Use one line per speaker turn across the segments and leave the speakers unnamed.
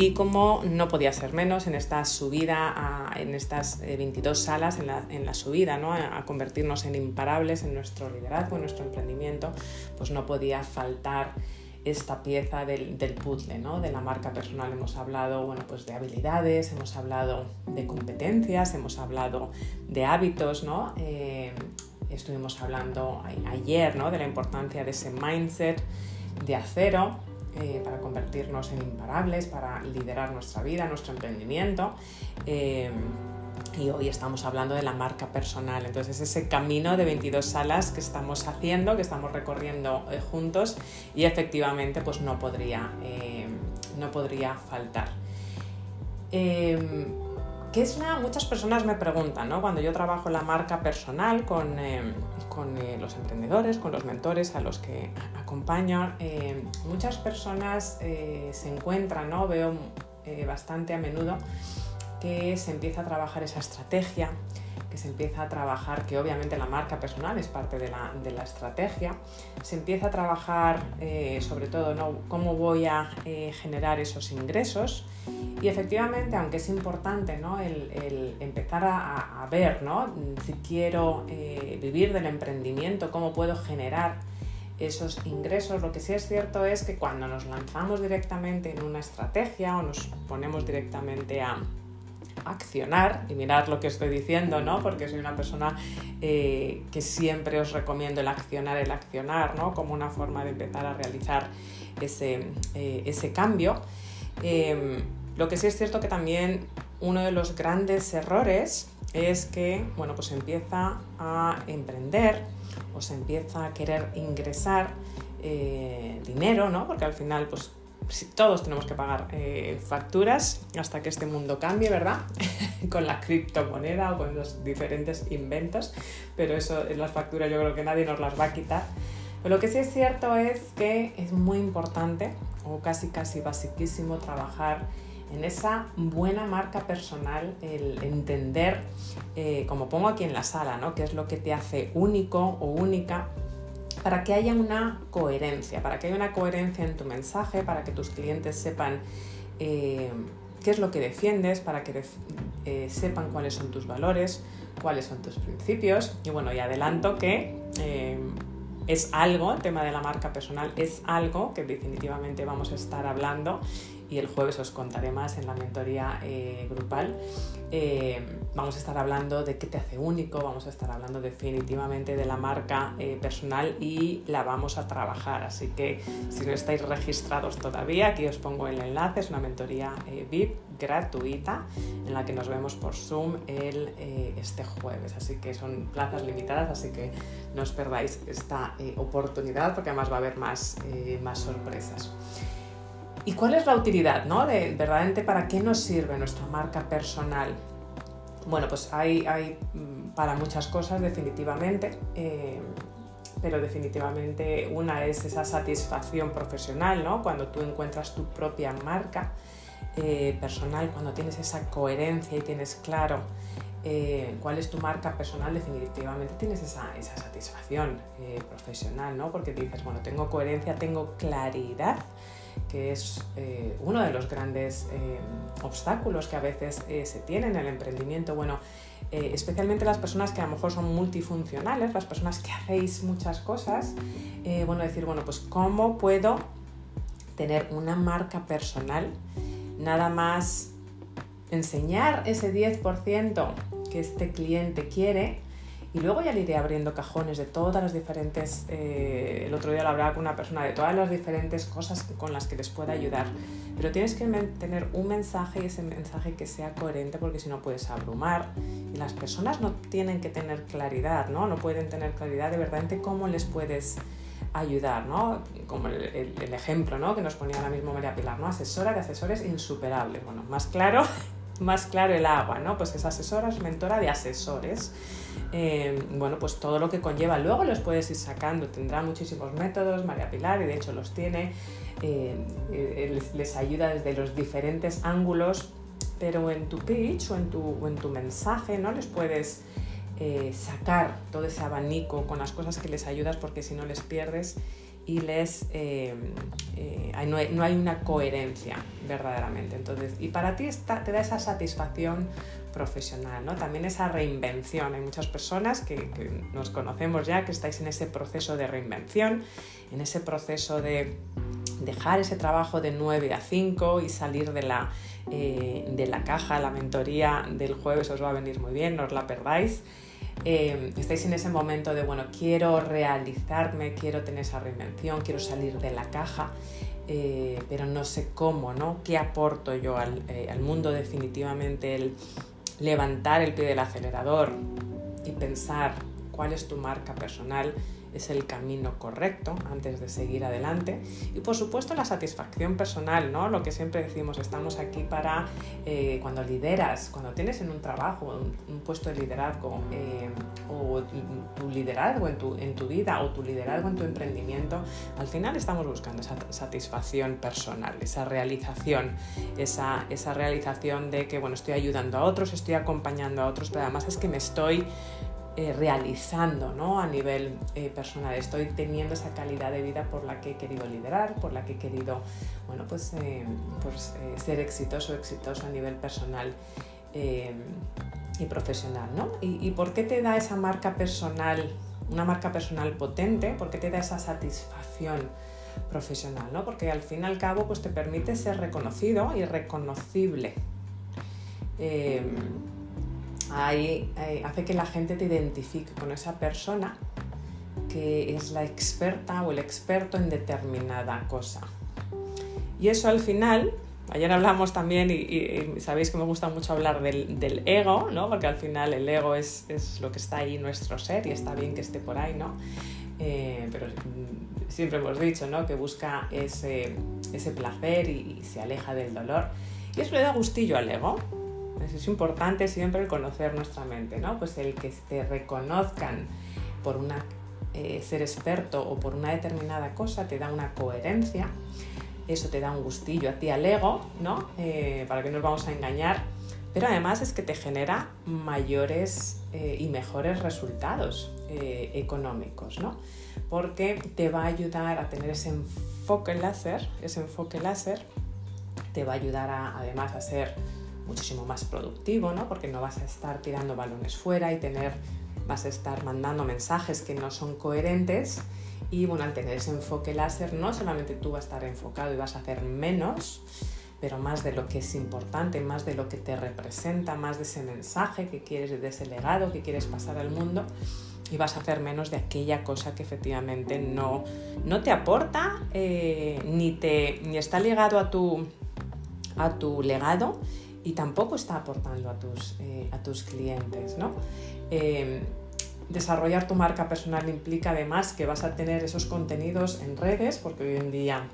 Y como no podía ser menos en esta subida, en estas 22 salas, en la, subida, ¿no? a, convertirnos en imparables en nuestro liderazgo, en nuestro emprendimiento, pues no podía faltar esta pieza del, puzzle, ¿no? de la marca personal. Hemos hablado bueno, pues de habilidades, hemos hablado de competencias, hemos hablado de hábitos, ¿no? Eh, estuvimos hablando ayer ¿no? de la importancia de ese mindset de acero eh, para convertirnos en imparables, para liderar nuestra vida, nuestro emprendimiento. Eh, y hoy estamos hablando de la marca personal. Entonces, ese camino de 22 salas que estamos haciendo, que estamos recorriendo eh, juntos y efectivamente pues no podría, no podría faltar. ¿Qué es? Muchas personas me preguntan, ¿no? Cuando yo trabajo la marca personal con, con los emprendedores, con los mentores a los que acompaño, eh, muchas personas eh, se encuentran, ¿no? veo eh, bastante a menudo que se empieza a trabajar esa estrategia, que se empieza a trabajar, que obviamente la marca personal es parte de la, de la estrategia, se empieza a trabajar sobre todo ¿no? cómo voy a generar esos ingresos y efectivamente, aunque es importante ¿no? el, empezar a, ver ¿no? si quiero vivir del emprendimiento, cómo puedo generar esos ingresos. Lo que sí es cierto es que cuando nos lanzamos directamente en una estrategia o nos ponemos directamente a accionar, y mirad lo que estoy diciendo, ¿no? Porque soy una persona eh, que siempre os recomiendo el accionar, el accionar, ¿no? Como una forma de empezar a realizar ese, eh, cambio. Em, lo que sí es cierto que también uno de los grandes errores es que, bueno, pues empieza a emprender o se empieza a querer ingresar eh, dinero, ¿no? Porque al final, pues todos tenemos que pagar eh, facturas hasta que este mundo cambie, ¿verdad? con la criptomoneda o con los diferentes inventos, pero eso, las facturas yo creo que nadie nos las va a quitar. Pero lo que sí es cierto es que es muy importante, o casi casi basiquísimo, trabajar en esa buena marca personal, el entender, eh, como pongo aquí en la sala, ¿no? qué es lo que te hace único o única para que haya una coherencia, para que haya una coherencia en tu mensaje, para que tus clientes sepan eh, qué es lo que defiendes, para que eh, sepan cuáles son tus valores, cuáles son tus principios. Y bueno, y adelanto que es algo, el tema de la marca personal es algo que definitivamente vamos a estar hablando y el jueves os contaré más en la mentoría eh, grupal. Eh, vamos a estar hablando de qué te hace único, vamos a estar hablando definitivamente de la marca eh, personal y la vamos a trabajar. Así que si no estáis registrados todavía, aquí os pongo el enlace, es una mentoría VIP gratuita en la que nos vemos por Zoom el, este jueves. Así que son plazas limitadas, así que no os perdáis esta oportunidad porque además va a haber más, más sorpresas. ¿Y cuál es la utilidad, no? De verdaderamente para qué nos sirve nuestra marca personal. Bueno, pues hay, hay mm, para muchas cosas definitivamente, eh, pero definitivamente una es esa satisfacción profesional, ¿no? Cuando tú encuentras tu propia marca eh, personal, cuando tienes esa coherencia y tienes claro eh, cuál es tu marca personal, definitivamente tienes esa, esa satisfacción profesional, ¿no? Porque dices, bueno, tengo coherencia, tengo claridad que es eh, uno de los grandes eh, obstáculos que a veces eh, se tienen en el emprendimiento. Bueno, especialmente las personas que a lo mejor son multifuncionales, las personas que hacéis muchas cosas, bueno, decir, bueno, pues cómo puedo tener una marca personal, nada más enseñar ese 10% que este cliente quiere y luego ya le iré abriendo cajones de todas las diferentes, eh, el otro día lo hablaba con una persona, de todas las diferentes cosas con las que les pueda ayudar. Pero tienes que tener un mensaje y ese mensaje que sea coherente porque si no puedes abrumar. Y las personas no tienen que tener claridad, ¿no? No pueden tener claridad de verdad en cómo les puedes ayudar, ¿no? Como el, el, ejemplo, ¿no? Que nos ponía ahora mismo María Pilar, ¿no? Asesora de asesores insuperables. Bueno, más claro, más claro el agua, ¿no? Pues es asesora, es mentora de asesores. Eh, bueno, pues todo lo que conlleva. Luego los puedes ir sacando, tendrá muchísimos métodos, María Pilar, y de hecho los tiene, eh, eh, les, ayuda desde los diferentes ángulos, pero en tu pitch o en tu, en tu mensaje no les puedes sacar todo ese abanico con las cosas que les ayudas porque si no les pierdes y les eh, eh, no, hay, una coherencia verdaderamente. Entonces, y para ti te da esa satisfacción profesional, ¿no? También esa reinvención. Hay muchas personas que, nos conocemos ya, que estáis en ese proceso de reinvención, en ese proceso de dejar ese trabajo de 9 a 5 y salir de la, eh, de la caja, la mentoría del jueves os va a venir muy bien, no os la perdáis. Eh, estáis en ese momento de, bueno, quiero realizarme, quiero tener esa reinvención, quiero salir de la caja, eh, pero no sé cómo, ¿no? ¿Qué aporto yo al, al mundo? Definitivamente el levantar el pie del acelerador y pensar cuál es tu marca personal, es el camino correcto antes de seguir adelante. Y por supuesto la satisfacción personal, ¿no? Lo que siempre decimos, estamos aquí para eh, cuando lideras, cuando tienes en un trabajo un, puesto de liderazgo eh, o tu liderazgo en tu, en tu vida o tu liderazgo en tu emprendimiento, al final estamos buscando esa satisfacción personal, esa realización, esa, esa realización de que, bueno, estoy ayudando a otros, estoy acompañando a otros, pero además es que me estoy eh, realizando ¿no? a nivel eh, personal. Estoy teniendo esa calidad de vida por la que he querido liderar, por la que he querido bueno, pues, eh, pues ser exitoso, exitoso a nivel personal y profesional. ¿no? ¿Y, por qué te da esa marca personal, una marca personal potente? ¿Por qué te da esa satisfacción? profesional, ¿no? Porque al fin y al cabo pues te permite ser reconocido y reconocible ahí eh, hace que la gente te identifique con esa persona que es la experta o el experto en determinada cosa. Y eso al final, ayer hablamos también, y, sabéis que me gusta mucho hablar del, ego, ¿no? porque al final el ego es, lo que está ahí nuestro ser y está bien que esté por ahí, ¿no? Eh, pero siempre hemos dicho ¿no? que busca ese, placer y, y se aleja del dolor. Y eso le da gustillo al ego, es importante siempre conocer nuestra mente, ¿no? Pues el que te reconozcan por una, eh, ser experto o por una determinada cosa te da una coherencia, eso te da un gustillo a ti al ego, ¿no? Eh, para que no nos vamos a engañar, pero además es que te genera mayores eh, y mejores resultados económicos, ¿no? Porque te va a ayudar a tener ese enfoque láser, ese enfoque láser te va a ayudar a, además a ser muchísimo más productivo, ¿no? Porque no vas a estar tirando balones fuera y tener, vas a estar mandando mensajes que no son coherentes. Y bueno, al tener ese enfoque láser, no solamente tú vas a estar enfocado y vas a hacer menos, pero más de lo que es importante, más de lo que te representa, más de ese mensaje que quieres, de ese legado que quieres pasar al mundo y vas a hacer menos de aquella cosa que efectivamente no, no te aporta eh, ni, te, ni está ligado a tu, a tu legado y tampoco está aportando a tus, eh, a tus clientes. ¿no? Em, desarrollar tu marca personal implica además que vas a tener esos contenidos en redes, porque hoy en día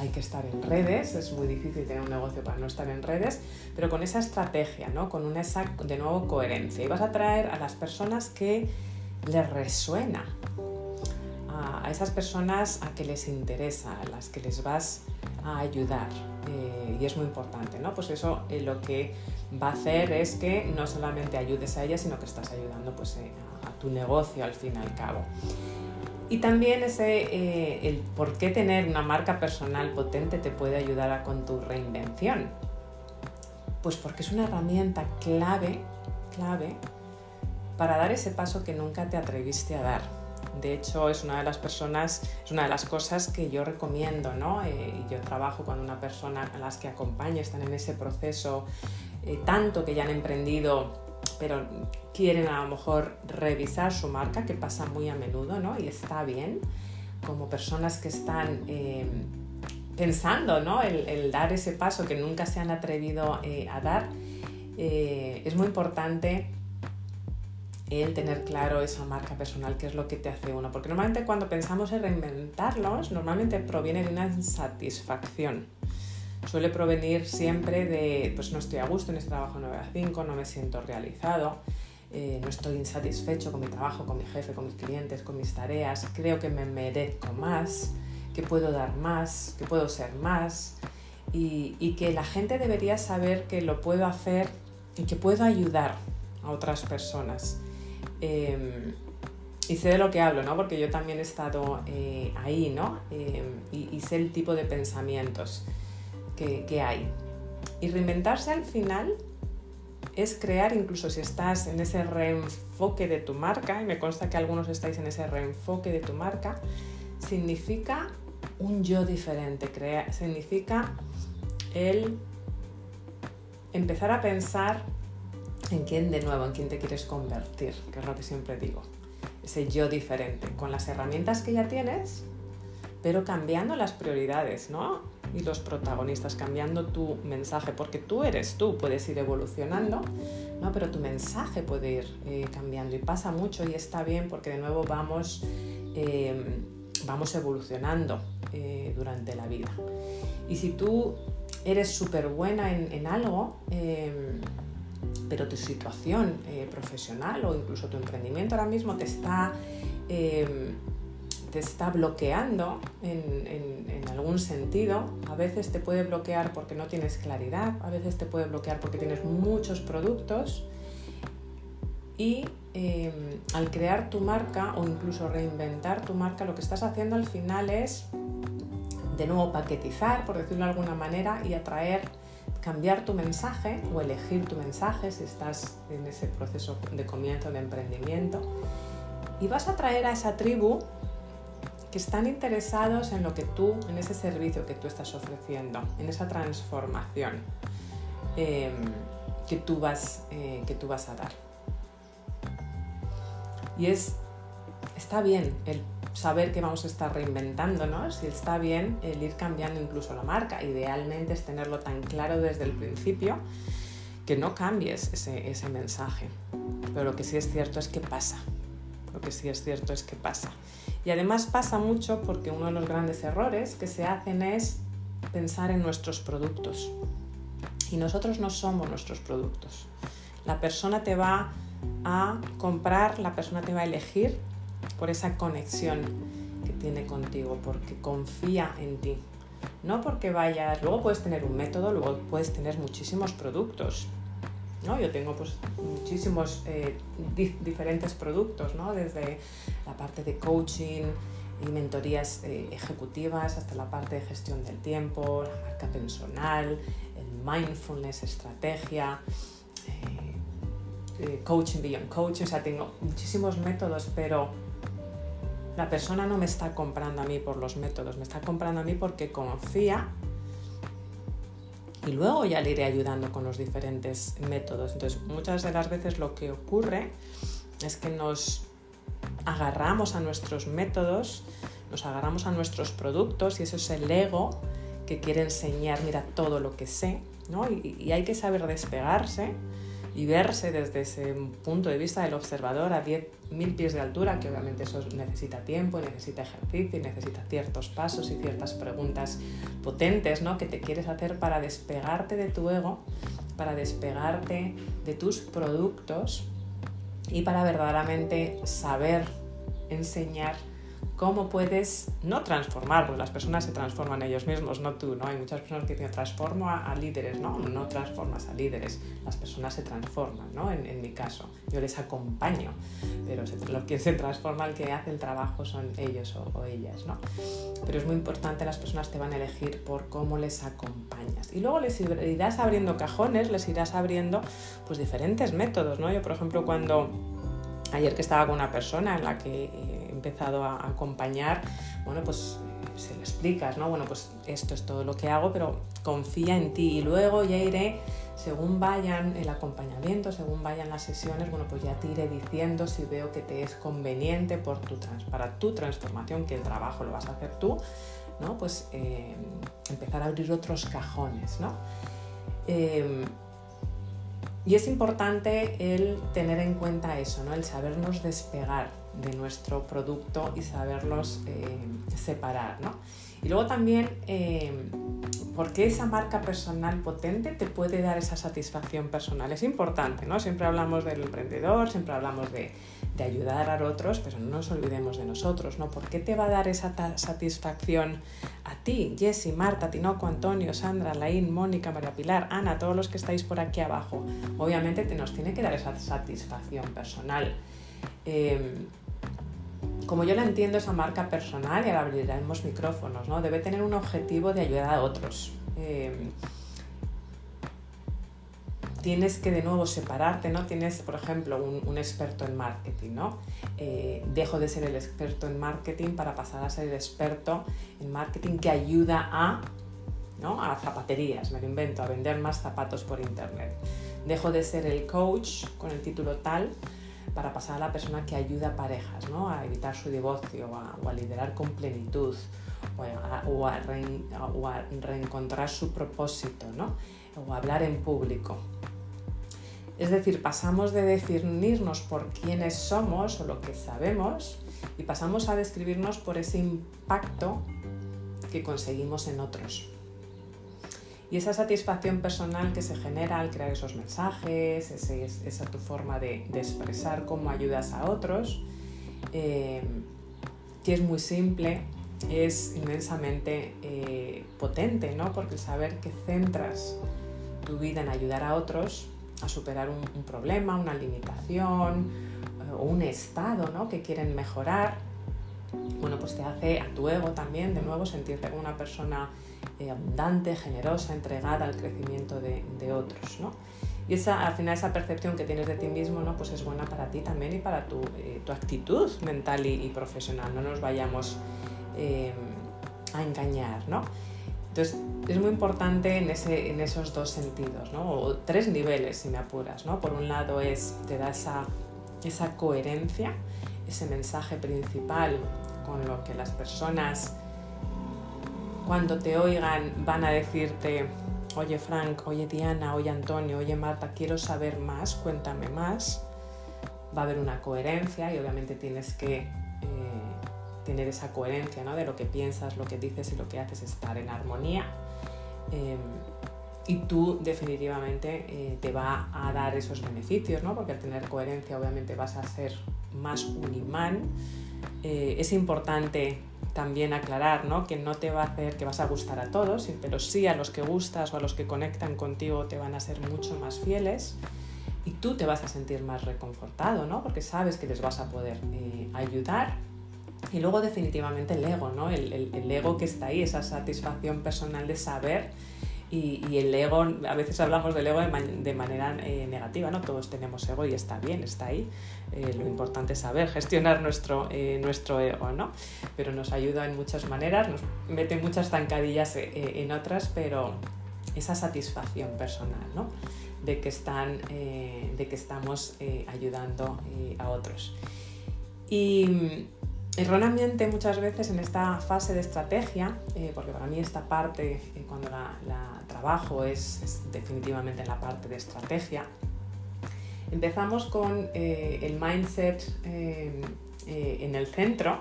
hay que estar en redes, es muy difícil tener un negocio para no estar en redes, pero con esa estrategia, ¿no? con una de nuevo coherencia. Y vas a traer a las personas que les resuena, a, esas personas a que les interesa, a las que les vas a ayudar. Eh, y es muy importante, ¿no? Pues eso eh, lo que va a hacer es que no solamente ayudes a ellas, sino que estás ayudando pues, eh, a, tu negocio al fin y al cabo. Y también ese, el por qué tener una marca personal potente te puede ayudar a, con tu reinvención. Pues porque es una herramienta clave, clave, para dar ese paso que nunca te atreviste a dar de hecho, es una de las personas, es una de las cosas que yo recomiendo, ¿no? Eh, yo trabajo cuando una persona a las que acompaño están en ese proceso, eh, tanto que ya han emprendido, pero quieren a lo mejor revisar su marca, que pasa muy a menudo, ¿no? Y está bien, como personas que están eh, pensando, ¿no? El, dar ese paso que nunca se han atrevido a dar, es muy importante el tener claro esa marca personal, qué es lo que te hace uno. Porque normalmente cuando pensamos en reinventarlos, normalmente proviene de una insatisfacción. Suele provenir siempre de, pues no estoy a gusto en este trabajo 9 a 5, no me siento realizado, eh, no estoy insatisfecho con mi trabajo, con mi jefe, con mis clientes, con mis tareas, creo que me merezco más, que puedo dar más, que puedo ser más y, y que la gente debería saber que lo puedo hacer y que puedo ayudar a otras personas Em, y sé de lo que hablo, ¿no? Porque yo también he estado eh, ahí, ¿no? Eh, y, sé el tipo de pensamientos que, hay. Y reinventarse al final es crear, incluso si estás en ese reenfoque de tu marca, y me consta que algunos estáis en ese reenfoque de tu marca, significa un yo diferente, significa el empezar a pensar en quién de nuevo, en quién te quieres convertir, que es lo que siempre digo ese yo diferente, con las herramientas que ya tienes, pero cambiando las prioridades, ¿no? Y los protagonistas, cambiando tu mensaje, porque tú eres tú, puedes ir evolucionando, ¿no? Pero tu mensaje puede ir eh, cambiando y pasa mucho y está bien porque de nuevo vamos, em, vamos evolucionando eh, durante la vida. Y si tú eres súper buena en, en algo, em, pero tu situación eh, profesional o incluso tu emprendimiento ahora mismo te está, em, te está bloqueando en, en, algún sentido. A veces te puede bloquear porque no tienes claridad, a veces te puede bloquear porque tienes muchos productos y em, al crear tu marca o incluso reinventar tu marca, lo que estás haciendo al final es de nuevo paquetizar, por decirlo de alguna manera, y atraer cambiar tu mensaje o elegir tu mensaje si estás en ese proceso de comienzo de emprendimiento y vas a traer a esa tribu que están interesados en lo que tú, en ese servicio que tú estás ofreciendo, en esa transformación em, que, tú vas, eh, que tú vas a dar. Y es, está bien el saber que vamos a estar reinventándonos y está bien el ir cambiando incluso la marca. Idealmente es tenerlo tan claro desde el principio que no cambies ese, ese mensaje. Pero lo que sí es cierto es que pasa. Lo que sí es cierto es que pasa. Y además pasa mucho porque uno de los grandes errores que se hacen es pensar en nuestros productos. Y nosotros no somos nuestros productos. La persona te va a comprar, la persona te va a elegir por esa conexión que tiene contigo, porque confía en ti. No porque vayas, luego puedes tener un método, luego puedes tener muchísimos productos. ¿no? Yo tengo pues, muchísimos eh, diferentes productos, ¿no? desde la parte de coaching y mentorías eh, ejecutivas hasta la parte de gestión del tiempo, la marca personal, el mindfulness, estrategia. Eh, coaching beyond coaching, o sea, tengo muchísimos métodos, pero la persona no me está comprando a mí por los métodos, me está comprando a mí porque confía y luego ya le iré ayudando con los diferentes métodos. Entonces, muchas de las veces lo que ocurre es que nos agarramos a nuestros métodos, nos agarramos a nuestros productos y eso es el ego que quiere enseñar, mira, todo lo que sé, ¿no? Y, y hay que saber despegarse y verse desde ese punto de vista del observador a 10.000 pies de altura, que obviamente eso necesita tiempo, necesita ejercicio, necesita ciertos pasos y ciertas preguntas potentes ¿no? que te quieres hacer para despegarte de tu ego, para despegarte de tus productos y para verdaderamente saber enseñar cómo puedes no transformar, porque las personas se transforman ellos mismos, no tú, ¿no? Hay muchas personas que dicen, transformo a, líderes, ¿no? No transformas a líderes, las personas se transforman, ¿no? En, mi caso, yo les acompaño, pero se, lo que se transforma, el que hace el trabajo son ellos o, ellas, ¿no? Pero es muy importante, las personas te van a elegir por cómo les acompañas. Y luego les irás abriendo cajones, les irás abriendo pues diferentes métodos, ¿no? Yo, por ejemplo, cuando ayer que estaba con una persona en la que eh, empezado a acompañar, bueno, pues se lo explicas, ¿no? Bueno, pues esto es todo lo que hago, pero confía en ti y luego ya iré, según vayan el acompañamiento, según vayan las sesiones, bueno, pues ya te iré diciendo si veo que te es conveniente por tu para tu transformación, que el trabajo lo vas a hacer tú, ¿no? Pues eh, empezar a abrir otros cajones, ¿no? Em, y es importante el tener en cuenta eso, ¿no? el sabernos despegar de nuestro producto y saberlos eh, separar. ¿no? Y luego también, eh, porque esa marca personal potente te puede dar esa satisfacción personal? Es importante, ¿no? Siempre hablamos del emprendedor, siempre hablamos de, de ayudar a otros, pero no nos olvidemos de nosotros, ¿no? ¿Por qué te va a dar esa satisfacción a ti, Jessy, Marta, Tinoco, Antonio, Sandra, Laín, Mónica, María Pilar, Ana, todos los que estáis por aquí abajo? Obviamente te nos tiene que dar esa satisfacción personal. Eh, como yo la entiendo, esa marca personal, y ahora abriremos micrófonos, ¿no? debe tener un objetivo de ayudar a otros. Eh, tienes que de nuevo separarte, ¿no? Tienes, por ejemplo, un, experto en marketing, ¿no? Eh, dejo de ser el experto en marketing para pasar a ser el experto en marketing que ayuda a, ¿no? A zapaterías, me lo invento, a vender más zapatos por internet. Dejo de ser el coach con el título tal para pasar a la persona que ayuda a parejas, ¿no? A evitar su divorcio o a, liderar con plenitud o a, reencontrar su propósito, ¿no? O a hablar en público. Es decir, pasamos de definirnos por quiénes somos o lo que sabemos y pasamos a describirnos por ese impacto que conseguimos en otros. Y esa satisfacción personal que se genera al crear esos mensajes, esa tu forma de, expresar cómo ayudas a otros, eh, que es muy simple, es inmensamente eh, potente, ¿no? Porque saber que centras tu vida en ayudar a otros a superar un, problema, una limitación eh, o un estado ¿no? que quieren mejorar, bueno, pues te hace a tu ego también de nuevo sentirte como una persona eh, abundante, generosa, entregada al crecimiento de, otros. ¿no? Y esa, al final esa percepción que tienes de ti mismo ¿no? pues es buena para ti también y para tu, eh, actitud mental y, profesional. No nos vayamos a engañar. ¿no? Entonces, es muy importante en, ese, en esos dos sentidos, ¿no? o tres niveles si me apuras. ¿no? Por un lado es, te da esa, esa coherencia, ese mensaje principal con lo que las personas cuando te oigan van a decirte, oye Frank, oye Diana, oye Antonio, oye Marta, quiero saber más, cuéntame más. Va a haber una coherencia y obviamente tienes que tener esa coherencia ¿no? de lo que piensas, lo que dices y lo que haces, estar en armonía. Em, y tú definitivamente eh, te va a dar esos beneficios, ¿no? porque al tener coherencia obviamente vas a ser más un imán. Eh, es importante también aclarar ¿no? que no te va a hacer que vas a gustar a todos, pero sí a los que gustas o a los que conectan contigo te van a ser mucho más fieles y tú te vas a sentir más reconfortado, ¿no? porque sabes que les vas a poder eh, ayudar y luego definitivamente el ego, ¿no? El, ego que está ahí, esa satisfacción personal de saber y, el ego, a veces hablamos del ego de, manera eh, negativa, ¿no? Todos tenemos ego y está bien, está ahí. Eh, lo importante es saber gestionar nuestro, eh, nuestro ego, ¿no? Pero nos ayuda en muchas maneras, nos mete muchas zancadillas en otras, pero esa satisfacción personal, ¿no? De que, están, de que estamos ayudando a otros. Y erróneamente muchas veces en esta fase de estrategia, eh, porque para mí esta parte, eh, cuando la, trabajo, es, definitivamente en la parte de estrategia, empezamos con eh, el mindset en el centro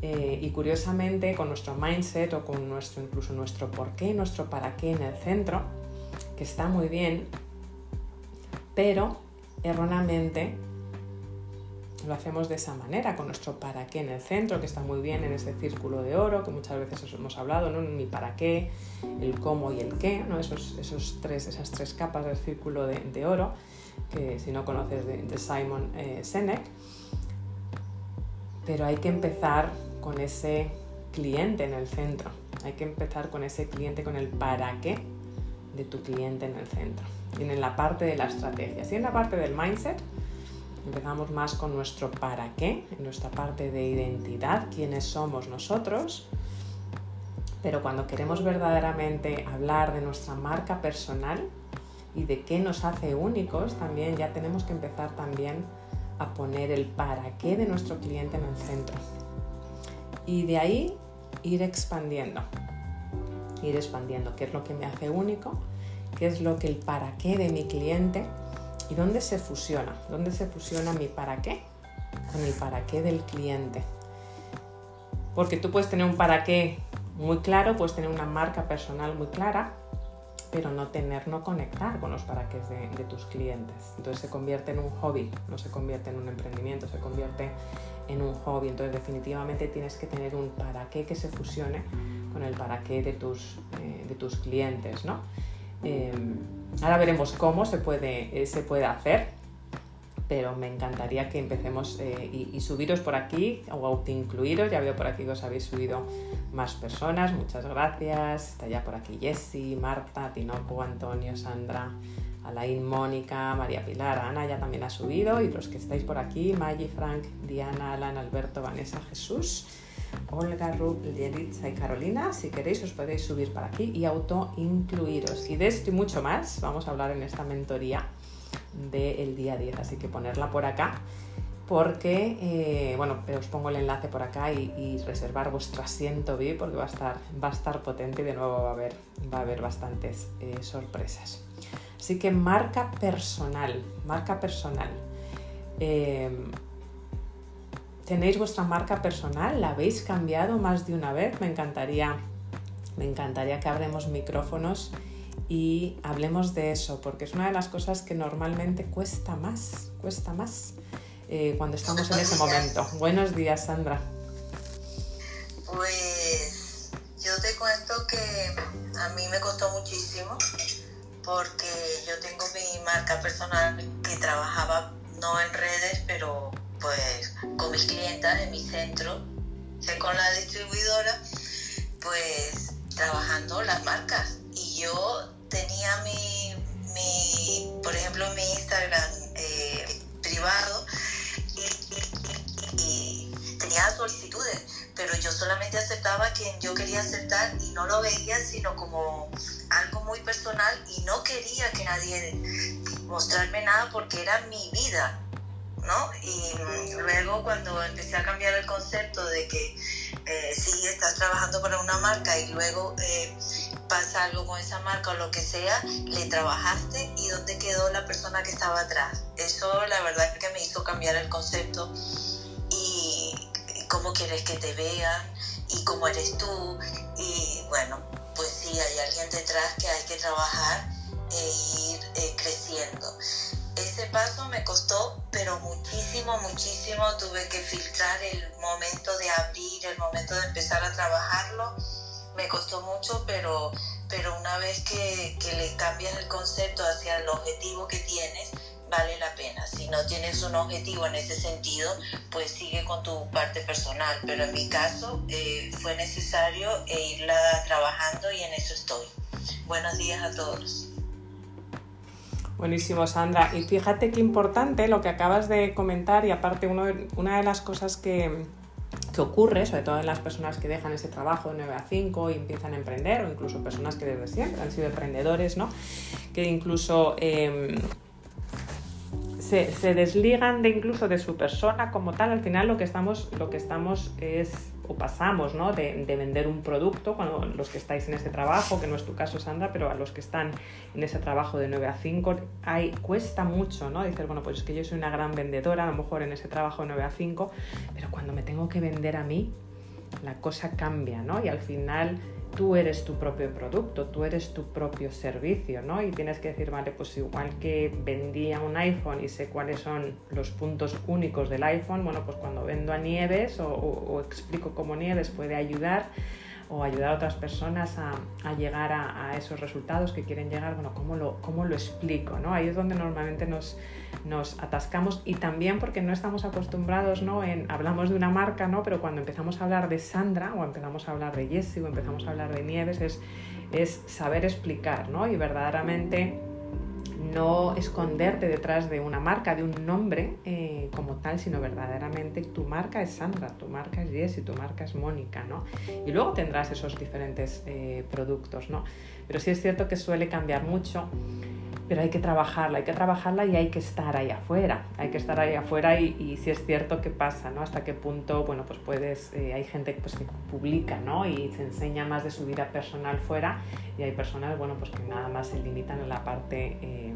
y curiosamente con nuestro mindset o con nuestro, incluso nuestro por qué, nuestro para qué en el centro, que está muy bien, pero erróneamente lo hacemos de esa manera, con nuestro para qué en el centro, que está muy bien en ese círculo de oro, que muchas veces os hemos hablado, ¿no? Mi para qué, el cómo y el qué. Esos, esos tres, esas tres capas del círculo de, oro, que si no conoces de, Simon eh, Sinek. Pero hay que empezar con ese cliente en el centro. Hay que empezar con ese cliente, con el para qué de tu cliente en el centro. Y en la parte de la estrategia. Si en la parte del mindset, Empezamos más con nuestro para qué, nuestra parte de identidad, quiénes somos nosotros. Pero cuando queremos verdaderamente hablar de nuestra marca personal y de qué nos hace únicos, también ya tenemos que empezar también a poner el para qué de nuestro cliente en el centro. Y de ahí ir expandiendo. Ir expandiendo qué es lo que me hace único, qué es lo que el para qué de mi cliente ¿Y dónde se fusiona? ¿Dónde se fusiona mi para qué con el para qué del cliente? Porque tú puedes tener un para qué muy claro, puedes tener una marca personal muy clara, pero no tener, no conectar con los para qué de, tus clientes. Entonces se convierte en un hobby, no se convierte en un emprendimiento, se convierte en un hobby. Entonces definitivamente tienes que tener un para qué que se fusione con el para qué de tus, eh, de tus clientes, ¿no? Em, ahora veremos cómo se puede, eh, se puede hacer, pero me encantaría que empecemos eh, y, subiros por aquí o autoincluiros. Ya veo por aquí que os habéis subido más personas. Muchas gracias. Está ya por aquí Jessy, Marta, Tinoco, Antonio, Sandra, Alain, Mónica, María Pilar, Ana ya también ha subido. Y los que estáis por aquí, Maggie, Frank, Diana, Alan, Alberto, Vanessa, Jesús. Olga, Rub, Yelitza y Carolina. Si queréis os podéis subir para aquí y autoincluiros. Y de esto y mucho más vamos a hablar en esta mentoría del día 10. Así que ponerla por acá porque, eh, bueno, os pongo el enlace por acá y, reservar vuestro asiento VIP porque va a estar, va a estar potente y de nuevo va a haber, va a haber bastantes eh, sorpresas. Así que marca personal, marca personal. Eh, ¿Tenéis vuestra marca personal? ¿La habéis cambiado más de una vez? Me encantaría, me encantaría que abremos micrófonos y hablemos de eso, porque es una de las cosas que normalmente cuesta más, cuesta más eh, cuando estamos en ese momento. Buenos días, Sandra.
Pues yo te cuento que a mí me costó muchísimo porque yo tengo mi marca personal que trabajaba no en redes, pero pues con mis clientas en mi centro, con la distribuidora, pues trabajando las marcas. Y yo tenía mi, mi por ejemplo, mi Instagram eh, privado y, tenía solicitudes, pero yo solamente aceptaba quien yo quería aceptar y no lo veía sino como algo muy personal y no quería que nadie mostrarme nada porque era mi vida, ¿no? Y luego cuando empecé a cambiar el concepto de que eh, si estás trabajando para una marca y luego eh, pasa algo con esa marca o lo que sea, le trabajaste y dónde quedó la persona que estaba atrás. Eso la verdad es que me hizo cambiar el concepto y, cómo quieres que te vean y cómo eres tú y bueno, pues sí, hay alguien detrás que hay que trabajar e ir eh, creciendo. Ese paso me costó, pero muchísimo, muchísimo. Tuve que filtrar el momento de abrir, el momento de empezar a trabajarlo me costó mucho, pero, pero una vez que, le cambias el concepto hacia el objetivo que tienes, vale la pena. Si no tienes un objetivo en ese sentido, pues sigue con tu parte personal. Pero en mi caso eh, fue necesario irla trabajando y en eso estoy. Buenos días a todos.
Buenísimo, Sandra. Y fíjate qué importante lo que acabas de comentar y aparte una de las cosas que, que ocurre, sobre todo en las personas que dejan ese trabajo de 9 a 5 y empiezan a emprender, o incluso personas que desde siempre han sido emprendedores, ¿no? que incluso em, se, se, desligan de incluso de su persona como tal. Al final lo que estamos, lo que estamos es o pasamos ¿no? de, vender un producto, cuando los que estáis en ese trabajo, que no es tu caso Sandra, pero a los que están en ese trabajo de 9 a 5, hay, cuesta mucho, ¿no? Dices, bueno, pues es que yo soy una gran vendedora, a lo mejor en ese trabajo de 9 a 5, pero cuando me tengo que vender a mí, la cosa cambia, ¿no? Y al final tú eres tu propio producto, tú eres tu propio servicio, ¿no? Y tienes que decir, vale, pues igual que vendía un iPhone y sé cuáles son los puntos únicos del iPhone, bueno, pues cuando vendo a Nieves o, explico cómo Nieves puede ayudar o ayudar a otras personas a, llegar a, esos resultados que quieren llegar, bueno, ¿cómo lo, cómo lo explico? ¿no? Ahí es donde normalmente nos, nos atascamos y también porque no estamos acostumbrados, ¿no? En, hablamos de una marca, ¿no? Pero cuando empezamos a hablar de Sandra o empezamos a hablar de Jessie o empezamos a hablar de Nieves es, es saber explicar, ¿no? Y verdaderamente no esconderte detrás de una marca, de un nombre eh, como tal, sino verdaderamente tu marca es Sandra, tu marca es Jessie, tu marca es Mónica, ¿no? Y luego tendrás esos diferentes eh, productos, ¿no? Pero sí es cierto que suele cambiar mucho pero hay que trabajarla, hay que trabajarla y hay que estar ahí afuera, hay que estar ahí afuera y, si es cierto que pasa, ¿no? Hasta qué punto, bueno, pues puedes, eh, hay gente pues, que publica, ¿no? Y se enseña más de su vida personal fuera y hay personas, bueno, pues que nada más se limitan a la parte, eh,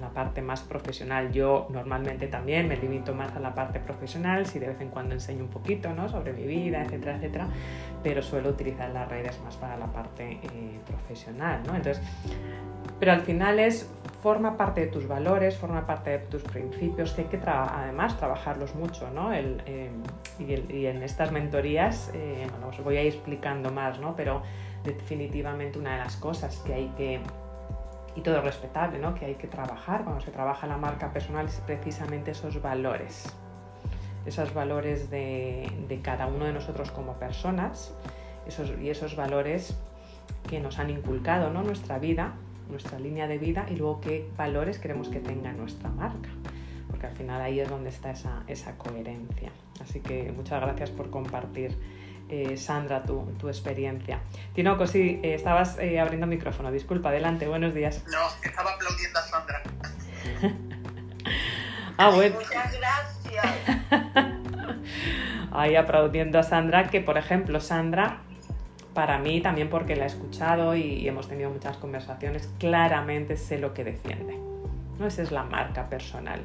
la parte más profesional. Yo normalmente también me limito más a la parte profesional, si de vez en cuando enseño un poquito, ¿no? Sobre mi vida, etcétera, etcétera, pero suelo utilizar las redes más para la parte eh, profesional, ¿no? Entonces, pero al final es forma parte de tus valores, forma parte de tus principios, que hay que además trabajarlos mucho, ¿no? Eh, y, en estas mentorías, eh, bueno, os voy a ir explicando más, ¿no? Pero definitivamente una de las cosas que hay que y todo respetable, ¿no? Que hay que trabajar cuando se trabaja la marca personal es precisamente esos valores, esos valores de, de cada uno de nosotros como personas esos, y esos valores que nos han inculcado ¿no? nuestra vida, nuestra línea de vida y luego qué valores queremos que tenga nuestra marca, porque al final ahí es donde está esa, esa coherencia. Así que muchas gracias por compartir. Eh, Sandra, tu, tu, experiencia. Tinoco, sí, eh, estabas eh, abriendo micrófono. Disculpa, adelante, buenos días.
No, estaba aplaudiendo a Sandra.
ah, bueno.
Muchas gracias.
Ahí aplaudiendo a Sandra, que por ejemplo, Sandra para mí también porque la he escuchado y hemos tenido muchas conversaciones, claramente sé lo que defiende. ¿no? Esa es la marca personal.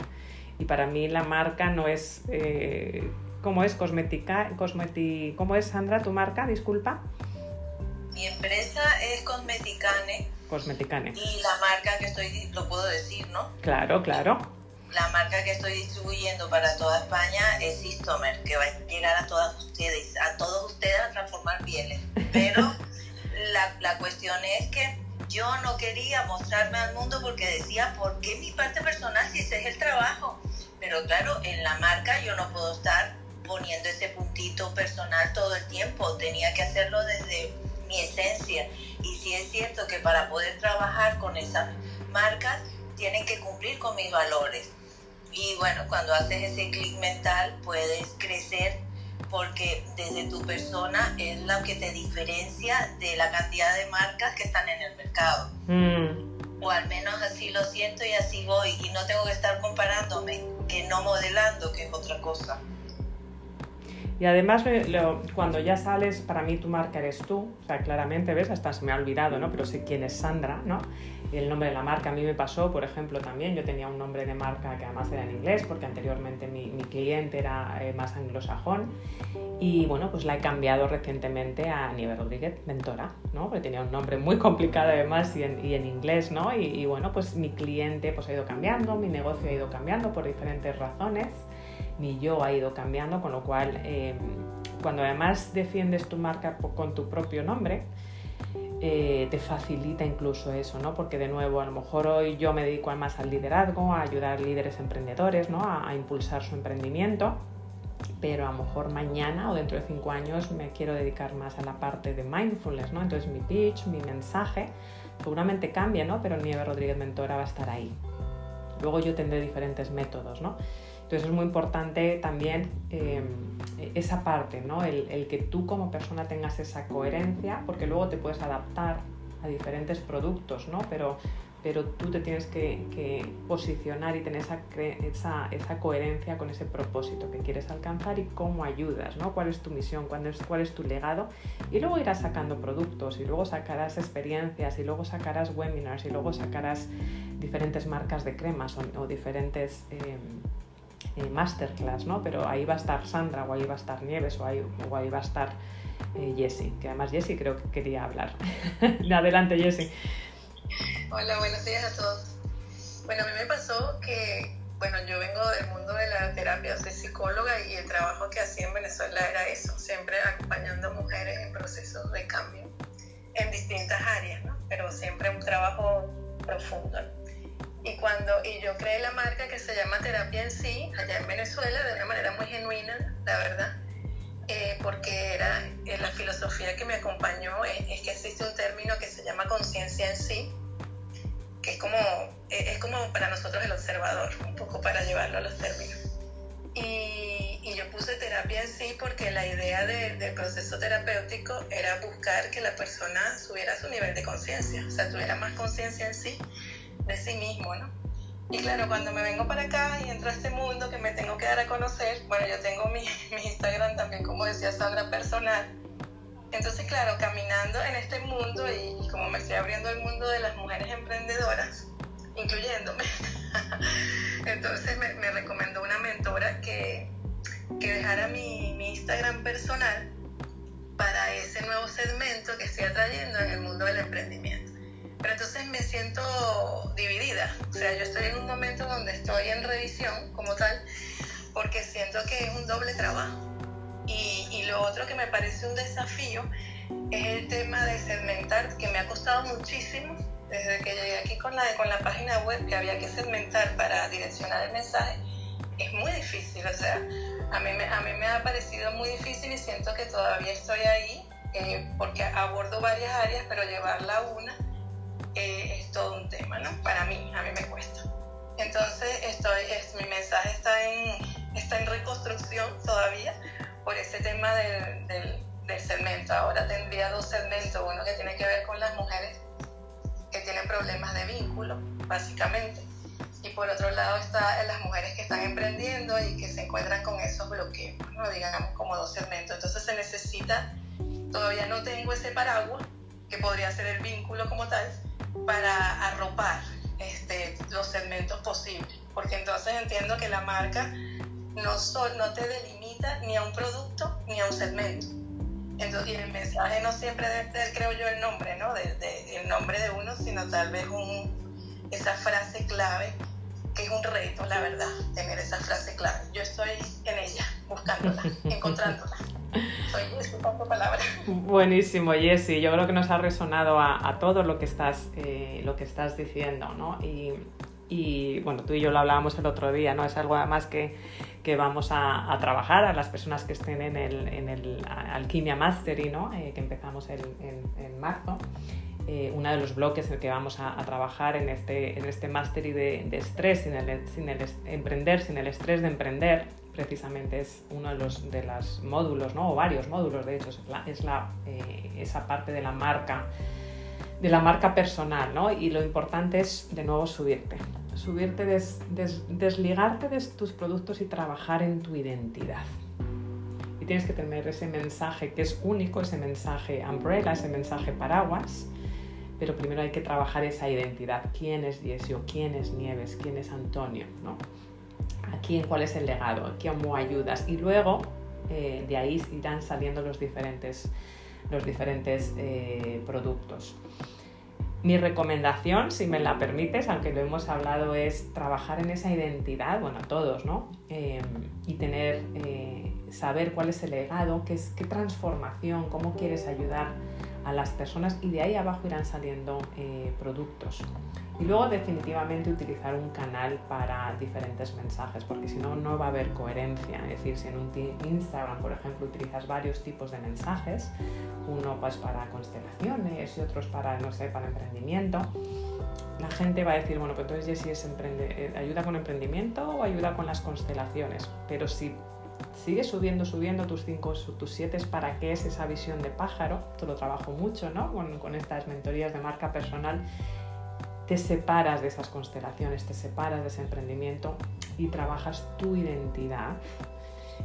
Y para mí la marca no es... Eh, ¿Cómo es cosmética? Cosmeti, ¿Cómo es, Sandra, tu marca? Disculpa.
Mi empresa es Cosmeticane.
Cosmeticane.
Y la marca que estoy, lo puedo decir, ¿no?
Claro, claro
la marca que estoy distribuyendo para toda España es Istomer, que va a llegar a todas ustedes, a todos ustedes a transformar pieles. Pero la, la cuestión es que yo no quería mostrarme al mundo porque decía, ¿por qué mi parte personal si ese es el trabajo? Pero claro, en la marca yo no puedo estar poniendo ese puntito personal todo el tiempo, tenía que hacerlo desde mi esencia. Y sí es cierto que para poder trabajar con esas marcas tienen que cumplir con mis valores. Y bueno, cuando haces ese clic mental puedes crecer porque desde tu persona es lo que te diferencia de la cantidad de marcas que están en el mercado. Mm. O al menos así lo siento y así voy. Y no tengo que estar comparándome, que no modelando, que es otra cosa.
Y además, cuando ya sales, para mí tu marca eres tú, o sea, claramente, ¿ves? Hasta se me ha olvidado, ¿no? Pero sé quién es Sandra, ¿no? Y el nombre de la marca a mí me pasó, por ejemplo, también. Yo tenía un nombre de marca que además era en inglés, porque anteriormente mi, mi cliente era eh, más anglosajón. Y bueno, pues la he cambiado recientemente a Nieve Rodríguez Mentora, ¿no? Porque tenía un nombre muy complicado además y en, y en inglés, ¿no? Y, y, bueno, pues mi cliente pues ha ido cambiando, mi negocio ha ido cambiando por diferentes razones, mi yo ha ido cambiando, con lo cual eh, cuando además defiendes tu marca con tu propio nombre, eh, te facilita incluso eso, ¿no? Porque de nuevo, a lo mejor hoy yo me dedico más al liderazgo, a ayudar líderes emprendedores, ¿no? A, a, impulsar su emprendimiento, pero a lo mejor mañana o dentro de cinco años me quiero dedicar más a la parte de mindfulness, ¿no? Entonces mi pitch, mi mensaje, seguramente cambia, ¿no? Pero Nieve Rodríguez Mentora va a estar ahí. Luego yo tendré diferentes métodos, ¿no? Entonces es muy importante también eh, esa parte, ¿no? El, que tú como persona tengas esa coherencia, porque luego te puedes adaptar a diferentes productos, ¿no? Pero, pero tú te tienes que, posicionar y tener esa, esa, coherencia con ese propósito que quieres alcanzar y cómo ayudas, ¿no? ¿Cuál es tu misión? ¿Cuál es, cuál es tu legado? Y luego irás sacando productos y luego sacarás experiencias y luego sacarás webinars y luego sacarás diferentes marcas de cremas o, diferentes... Eh, eh, masterclass, ¿no? Pero ahí va a estar Sandra, o ahí va a estar Nieves, o ahí, o ahí va a estar eh, Jessie, que además Jessie creo que quería hablar. Adelante, Jessie.
Hola, buenos días a todos. Bueno, a mí me pasó que, bueno, yo vengo del mundo de la terapia, soy psicóloga y el trabajo que hacía en Venezuela era eso, siempre acompañando mujeres en procesos de cambio en distintas áreas, ¿no? Pero siempre un trabajo profundo. Y, cuando, y yo creé la marca que se llama Terapia en Sí, allá en Venezuela, de una manera muy genuina, la verdad, eh, porque era eh, la filosofía que me acompañó, es, es, que existe un término que se llama conciencia en sí, que es como, es como para nosotros el observador, un poco para llevarlo a los términos. Y, y yo puse terapia en sí porque la idea de, del proceso terapéutico era buscar que la persona subiera su nivel de conciencia, o sea, tuviera más conciencia en sí de sí mismo, ¿no? Y claro, cuando me vengo para acá y entro a este mundo que me tengo que dar a conocer, bueno, yo tengo mi, Instagram también, como decía Sandra, personal. Entonces, claro, caminando en este mundo y, como me estoy abriendo el mundo de las mujeres emprendedoras, incluyéndome, entonces me, me, recomendó una mentora que, que dejara mi Instagram personal para ese nuevo segmento que estoy atrayendo en el mundo del emprendimiento. Pero entonces me siento dividida. O sea, yo estoy en un momento donde estoy en revisión como tal, porque siento que es un doble trabajo. Y, y lo otro que me parece un desafío es el tema de segmentar, que me ha costado muchísimo desde que llegué aquí con la, con la página web, que había que segmentar para direccionar el mensaje. Es muy difícil, o sea, a mí, me, a mí me ha parecido muy difícil y siento que todavía estoy ahí, eh, porque abordo varias áreas, pero llevarla a una eh, es todo un tema, ¿no? Para mí, a mí me cuesta. Entonces, estoy, es, mi mensaje está en, está en reconstrucción todavía por ese tema del, del, segmento. Ahora tendría dos segmentos, uno que tiene que ver con las mujeres que tienen problemas de vínculo, básicamente, y por otro lado está las mujeres que están emprendiendo y que se encuentran con esos bloqueos, ¿no? digamos como dos segmentos. Entonces se necesita, todavía no tengo ese paraguas, que podría ser el vínculo como tal, para arropar este, los segmentos posibles, porque entonces entiendo que la marca no, no te delimita ni a un producto ni a un segmento. Entonces, y el mensaje no siempre debe ser, creo yo, el nombre, ¿no? De, el nombre de uno, sino tal vez un, esa frase clave, que es un reto, la verdad, tener esa frase clave. Yo estoy en ella, buscándola, encontrándola.
Buenísimo, Jessy. Yo creo que nos ha resonado a, todo lo que estás, eh, lo que estás diciendo, ¿no? Y, bueno, tú y yo lo hablábamos el otro día, ¿no? Es algo además que, que vamos a, trabajar a las personas que estén en el, en el Alquimia Mastery, ¿no? Eh, que empezamos en, en, marzo. Eh, uno de los bloques en el que vamos a, trabajar en este, en este Mastery de, de estrés, sin el, sin el emprender, sin el estrés de emprender, precisamente es uno de los de los módulos, ¿no? o varios módulos, de hecho, es la, eh, esa parte de la marca, de la marca personal, ¿no? Y lo importante es, de nuevo, subirte. Subirte, desligarte de tus productos y trabajar en tu identidad. Y tienes que tener ese mensaje que es único, ese mensaje umbrella, ese mensaje paraguas, pero primero hay que trabajar esa identidad. ¿Quién es Diesio? ¿Quién es Nieves? ¿Quién es Antonio? ¿no? A quién, cuál es el legado, cómo ayudas y luego eh, de ahí irán saliendo los diferentes, los diferentes eh, productos. Mi recomendación, si me la permites, aunque lo hemos hablado, es trabajar en esa identidad, bueno, todos, ¿no? Eh, y tener, saber cuál es el legado, qué, es, qué transformación, cómo quieres ayudar a las personas y de ahí abajo irán saliendo productos. Y luego definitivamente utilizar un canal para diferentes mensajes, porque si no, no va a haber coherencia. Es decir, si en un Instagram, por ejemplo, utilizas varios tipos de mensajes, uno pues para constelaciones y otros para, no sé, para emprendimiento, la gente va a decir, bueno, pues entonces si es eh, ayuda con emprendimiento o ayuda con las constelaciones. Pero si sigues subiendo, subiendo tus 5, tus 7 para qué es esa visión de pájaro, esto lo trabajo mucho, ¿no? Con, con estas mentorías de marca personal te separas de esas constelaciones, te separas de ese emprendimiento y trabajas tu identidad.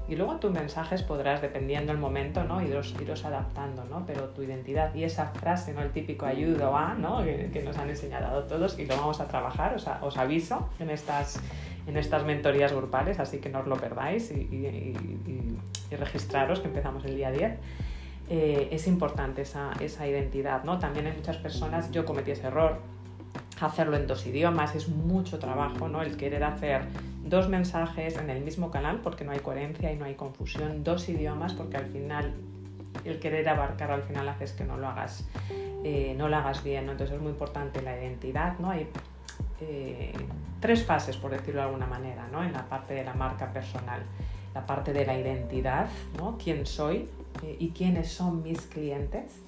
Y luego tus mensajes podrás, dependiendo del momento, ¿no? irlos, adaptando, ¿no? pero tu identidad y esa frase, ¿no? el típico ayudo a, ¿no? que, nos han enseñado todos y lo vamos a trabajar, os, os aviso en estas, en estas mentorías grupales, así que no os lo perdáis y, registraros, que empezamos el día 10. Eh, es importante esa, esa identidad, ¿no? También hay muchas personas, yo cometí ese error, hacerlo en dos idiomas, es mucho trabajo, ¿no? El querer hacer dos mensajes en el mismo canal porque no hay coherencia y no hay confusión, dos idiomas porque al final el querer abarcar al final haces que no lo hagas, eh, no lo hagas bien, Entonces es muy importante la identidad, ¿no? Hay eh, tres fases, por decirlo de alguna manera, ¿no? En la parte de la marca personal, la parte de la identidad, ¿no? ¿Quién soy eh, y quiénes son mis clientes?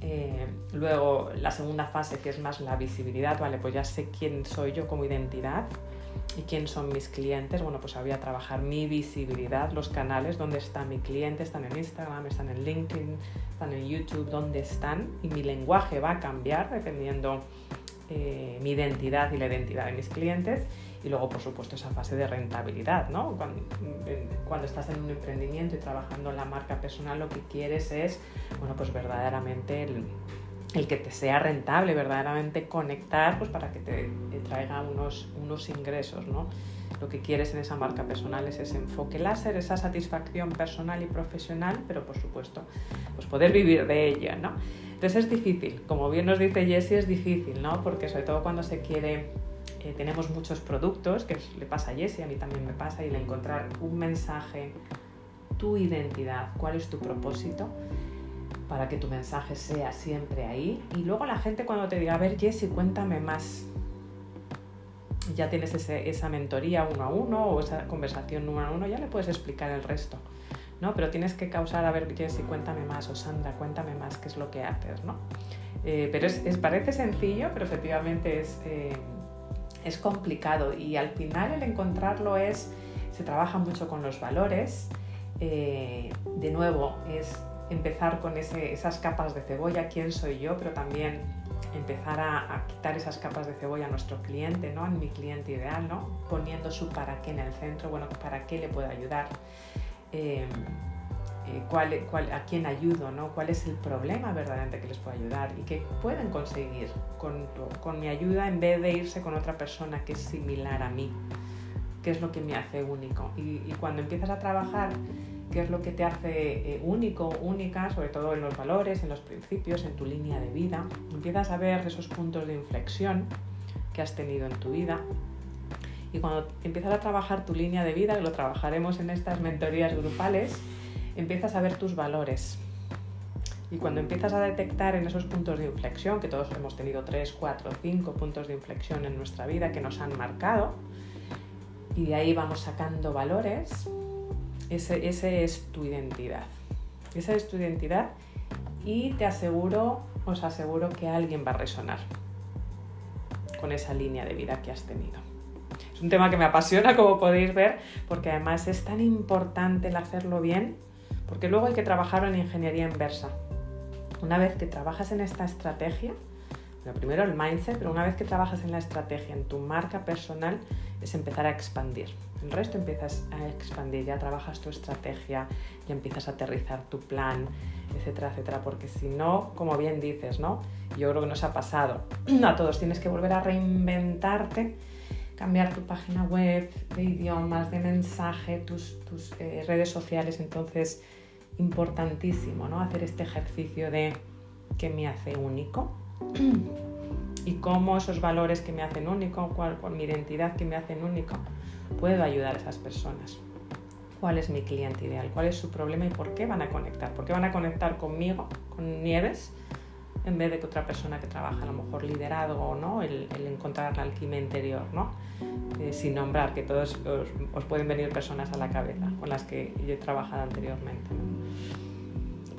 Eh, luego la segunda fase que es más la visibilidad, vale, pues ya sé quién soy yo como identidad y quién son mis clientes. Bueno, pues voy a trabajar mi visibilidad, los canales donde está mi cliente, están en Instagram, están en LinkedIn, están en YouTube, dónde están y mi lenguaje va a cambiar dependiendo eh, mi identidad y la identidad de mis clientes y luego, por supuesto, esa fase de rentabilidad, ¿no? Cuando, estás en un emprendimiento y trabajando en la marca personal, lo que quieres es, bueno, pues verdaderamente el, que te sea rentable, verdaderamente conectar, pues para que te, traiga unos, unos ingresos, ¿no? Lo que quieres en esa marca personal es ese enfoque láser, esa satisfacción personal y profesional, pero por supuesto, pues poder vivir de ella, ¿no? Entonces es difícil, como bien nos dice Jessie, es difícil, ¿no? Porque sobre todo cuando se quiere eh, tenemos muchos productos, que le pasa a Jessie, a mí también me pasa, y el encontrar un mensaje, tu identidad, cuál es tu propósito, para que tu mensaje sea siempre ahí. Y luego la gente cuando te diga, a ver Jessy, cuéntame más. Ya tienes esa mentoría uno a uno o esa conversación uno a uno, ya le puedes explicar el resto. ¿no? Pero tienes que causar, a ver Jessy, cuéntame más, o Sandra, cuéntame más qué es lo que haces, ¿no? Eh, pero es, parece sencillo, pero efectivamente es, eh, es complicado y al final el encontrarlo es, se trabaja mucho con los valores, eh, de nuevo es empezar con esas capas de cebolla, quién soy yo, pero también empezar a, quitar esas capas de cebolla a nuestro cliente, ¿no? a mi cliente ideal, ¿no? poniendo su para qué en el centro, bueno, para qué le puedo ayudar, eh, eh, cuál, a quién ayudo, ¿no? cuál es el problema verdaderamente que les puedo ayudar y qué pueden conseguir con, mi ayuda en vez de irse con otra persona que es similar a mí, qué es lo que me hace único. Y, cuando empiezas a trabajar qué es lo que te hace eh, único, única, sobre todo en los valores, en los principios, en tu línea de vida. Empiezas a ver esos puntos de inflexión que has tenido en tu vida. Y cuando empiezas a trabajar tu línea de vida, lo trabajaremos en estas mentorías grupales, empiezas a ver tus valores. Y cuando empiezas a detectar en esos puntos de inflexión, que todos hemos tenido 3, 4, 5 puntos de inflexión en nuestra vida que nos han marcado, y de ahí vamos sacando valores, ese, es tu identidad. Esa es tu identidad y te aseguro, os aseguro que alguien va a resonar con esa línea de vida que has tenido. Es un tema que me apasiona, como podéis ver, porque además es tan importante el hacerlo bien, porque luego hay que trabajar en ingeniería inversa. Una vez que trabajas en esta estrategia, lo primero el mindset, pero una vez que trabajas en la estrategia, en tu marca personal, es empezar a expandir. El resto empiezas a expandir, ya trabajas tu estrategia, ya empiezas a aterrizar tu plan, etcétera, etcétera, porque si no, como bien dices, ¿no? Yo creo que nos ha pasado a todos, tienes que volver a reinventarte, cambiar tu página web, de idiomas, de mensaje, tus, tus eh, redes sociales, entonces importantísimo, ¿no? Hacer este ejercicio de qué me hace único y cómo esos valores que me hacen único, cuál, mi identidad que me hacen único, puedo ayudar a esas personas. ¿Cuál es mi cliente ideal? ¿Cuál es su problema y por qué van a conectar? ¿Por qué van a conectar conmigo, con Nieves, en vez de que otra persona que trabaja a lo mejor liderazgo, ¿no? el, encontrar la alquimia interior, ¿no? Eh, sin nombrar, que todos os, pueden venir personas a la cabeza con las que yo he trabajado anteriormente.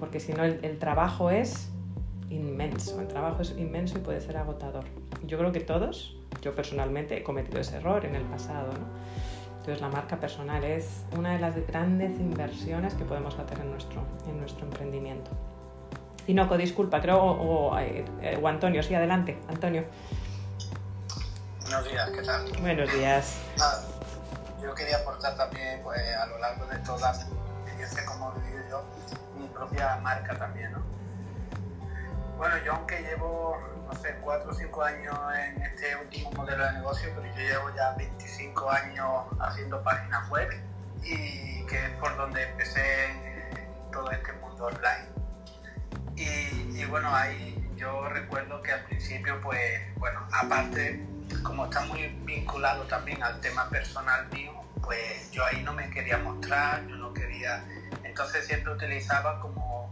Porque si no, el trabajo es inmenso, el trabajo es inmenso y puede ser agotador. Yo creo que todos, yo personalmente he cometido ese error en el pasado. Entonces la marca personal es una de las grandes inversiones que podemos hacer en nuestro, en nuestro emprendimiento. Tinoco, disculpa, creo, o, eh, Antonio, sí, adelante, Antonio.
Buenos días, ¿qué tal?
Buenos días.
Ah, yo quería aportar también pues, a lo largo de todas las experiencias como he vivido yo, mi propia marca también, ¿no? Bueno, yo aunque llevo, no sé, 4 o 5 años en este último modelo de negocio, pero yo llevo ya 25 años haciendo páginas web y que es por donde empecé todo este mundo online. Y, bueno, ahí yo recuerdo que al principio, pues, bueno, aparte, como está muy vinculado también al tema personal mío, pues yo ahí no me quería mostrar, yo no quería, entonces siempre utilizaba como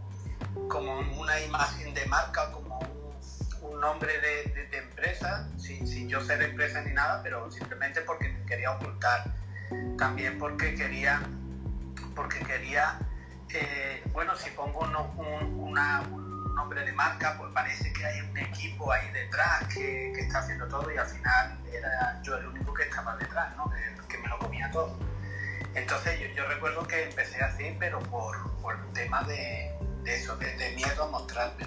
como una imagen de marca, como un, nombre de, empresa, sin, yo ser empresa ni nada, pero simplemente porque quería ocultar. También porque quería, porque quería, eh, bueno, si pongo un, nombre de marca, pues parece que hay un equipo ahí detrás que, está haciendo todo y al final era yo el único que estaba detrás, ¿no? que, me lo comía todo. Entonces yo, recuerdo que empecé así, pero por, por tema de, de eso, de, miedo a mostrarme.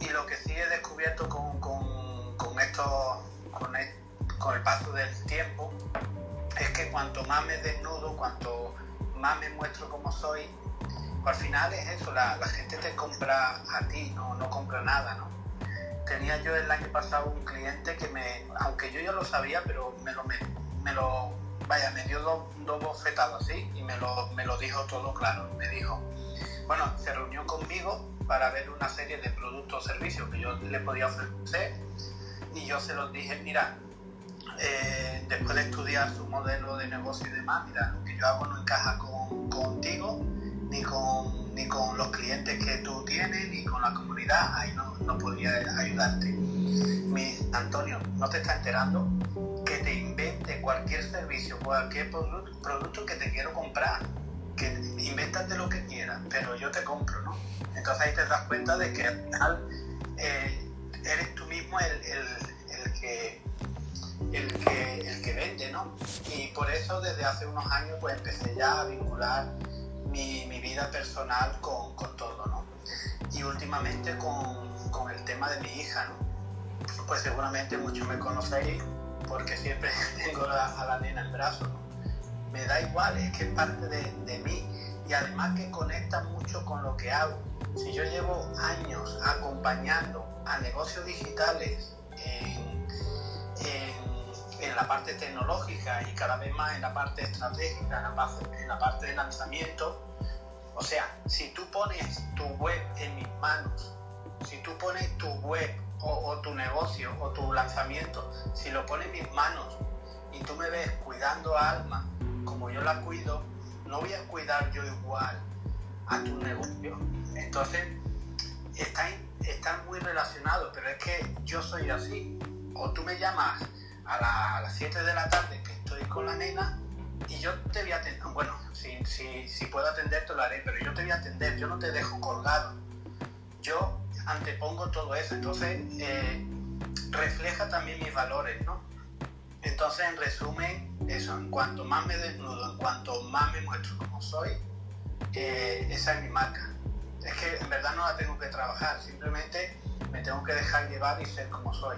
Y lo que sí he descubierto con, con, esto, con el, con el paso del tiempo, es que cuanto más me desnudo, cuanto más me muestro como soy, al final es eso, la, gente te compra a ti, no, no compra nada, ¿no? Tenía yo el año pasado un cliente que me, aunque yo ya lo sabía, pero me, lo vaya, me dio dos, dos bofetados así y me lo, me lo dijo todo claro. Me dijo, bueno, se reunió conmigo para ver una serie de productos o servicios que yo le podía ofrecer y yo se los dije, mira, eh, después de estudiar su modelo de negocio y demás, mira, lo que yo hago no encaja con, contigo ni con, ni con los clientes que tú tienes, ni con la comunidad, ahí no, no podría ayudarte. Mi, Antonio, ¿no te está enterando? Que te cualquier servicio, cualquier producto, que te quiero comprar, que invéntate lo que quieras, pero yo te compro, ¿no? Entonces ahí te das cuenta de que al final eh, eres tú mismo el, el, que el que, el que vende, ¿no? Y por eso desde hace unos años pues empecé ya a vincular mi, mi vida personal con, con, todo, ¿no? Y últimamente con, con, el tema de mi hija, ¿no? Pues seguramente muchos me conocéis porque siempre tengo a la nena en brazos. Me da igual, es que es parte de, mí y además que conecta mucho con lo que hago. Si yo llevo años acompañando a negocios digitales en la parte tecnológica y cada vez más en la parte estratégica, en la parte, en la parte de lanzamiento. O sea, si tú pones tu web en mis manos, si tú pones tu web o, tu negocio o tu lanzamiento, si lo pones en mis manos y tú me ves cuidando a Alma como yo la cuido, no voy a cuidar yo igual a tu negocio. Entonces, están, muy relacionados, pero es que yo soy así. O tú me llamas a, las 7 de la tarde que estoy con la nena y yo te voy a atender, bueno, si, si, si puedo atenderte lo haré, pero yo te voy a atender, yo no te dejo colgado. Yo antepongo todo eso, entonces eh, refleja también mis valores, ¿no? Entonces, en resumen, eso, en cuanto más me desnudo, en cuanto más me muestro como soy, eh, esa es mi marca. Es que en verdad no la tengo que trabajar, simplemente me tengo que dejar llevar y ser como soy.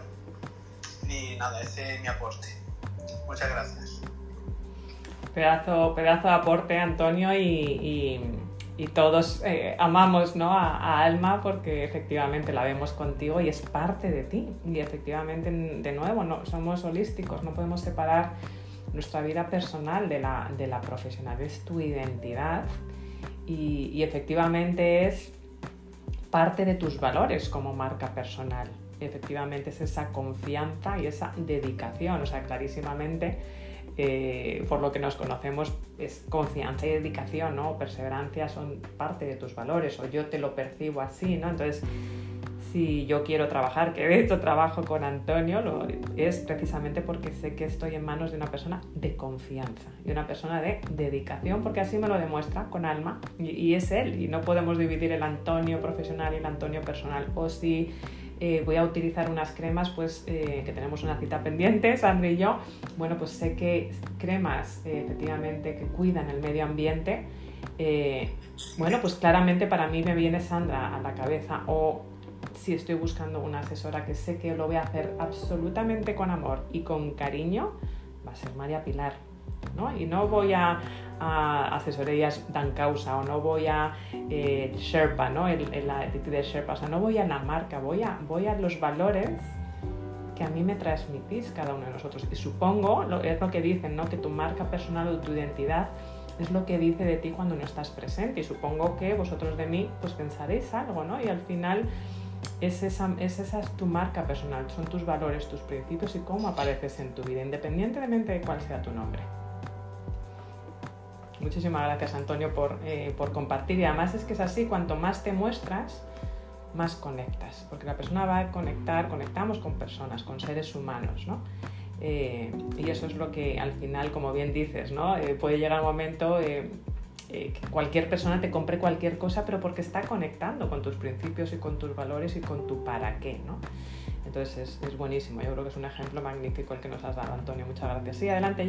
Y nada, ese es mi aporte. Muchas gracias.
Pedazo, pedazo de aporte, Antonio, y, y, todos eh, amamos ¿no? a, Alma porque efectivamente la vemos contigo y es parte de ti. Y efectivamente, de nuevo, no, somos holísticos, no podemos separar nuestra vida personal de la, de la profesional, es tu identidad y, y efectivamente es parte de tus valores como marca personal efectivamente es esa confianza y esa dedicación, o sea, clarísimamente, eh, por lo que nos conocemos, es confianza y dedicación, ¿no? Perseverancia son parte de tus valores, o yo te lo percibo así, ¿no? Entonces, si yo quiero trabajar, que de hecho trabajo con Antonio, lo, es precisamente porque sé que estoy en manos de una persona de confianza y una persona de dedicación, porque así me lo demuestra con alma y, y es él, y no podemos dividir el Antonio profesional y el Antonio personal, o si eh, voy a utilizar unas cremas, pues eh, que tenemos una cita pendiente, Sandra y yo. Bueno, pues sé que cremas eh, efectivamente que cuidan el medio ambiente. bueno, pues claramente para mí me viene Sandra a la cabeza o si estoy buscando una asesora que sé que lo voy a hacer absolutamente con amor y con cariño, va a ser María Pilar. ¿no? Y no voy a, a asesorías dan causa o no voy a eh, Sherpa, ¿no? El, la actitud de Sherpa, o sea, no voy a la marca, voy a, voy a los valores que a mí me transmitís cada uno de nosotros. Y supongo, lo, es lo que dicen, ¿no? Que tu marca personal o tu identidad es lo que dice de ti cuando no estás presente. Y supongo que vosotros de mí, pues pensaréis algo, ¿no? Y al final es esa, es esa es tu marca personal, son tus valores, tus principios y cómo apareces en tu vida, independientemente de cuál sea tu nombre. Muchísimas gracias Antonio eh, por, compartir y además es que es así, cuanto más te muestras, más conectas, porque la persona va a conectar, conectamos con personas, con seres humanos, ¿no? Eh, y eso es lo que al final, como bien dices, ¿no? Eh, puede llegar un momento que cualquier persona te compre cualquier cosa, pero porque está conectando con tus principios y con tus valores y con tu para qué, ¿no? Entonces es, es buenísimo, yo creo que es un ejemplo magnífico el que nos has dado, Antonio. Muchas gracias. Sí, adelante,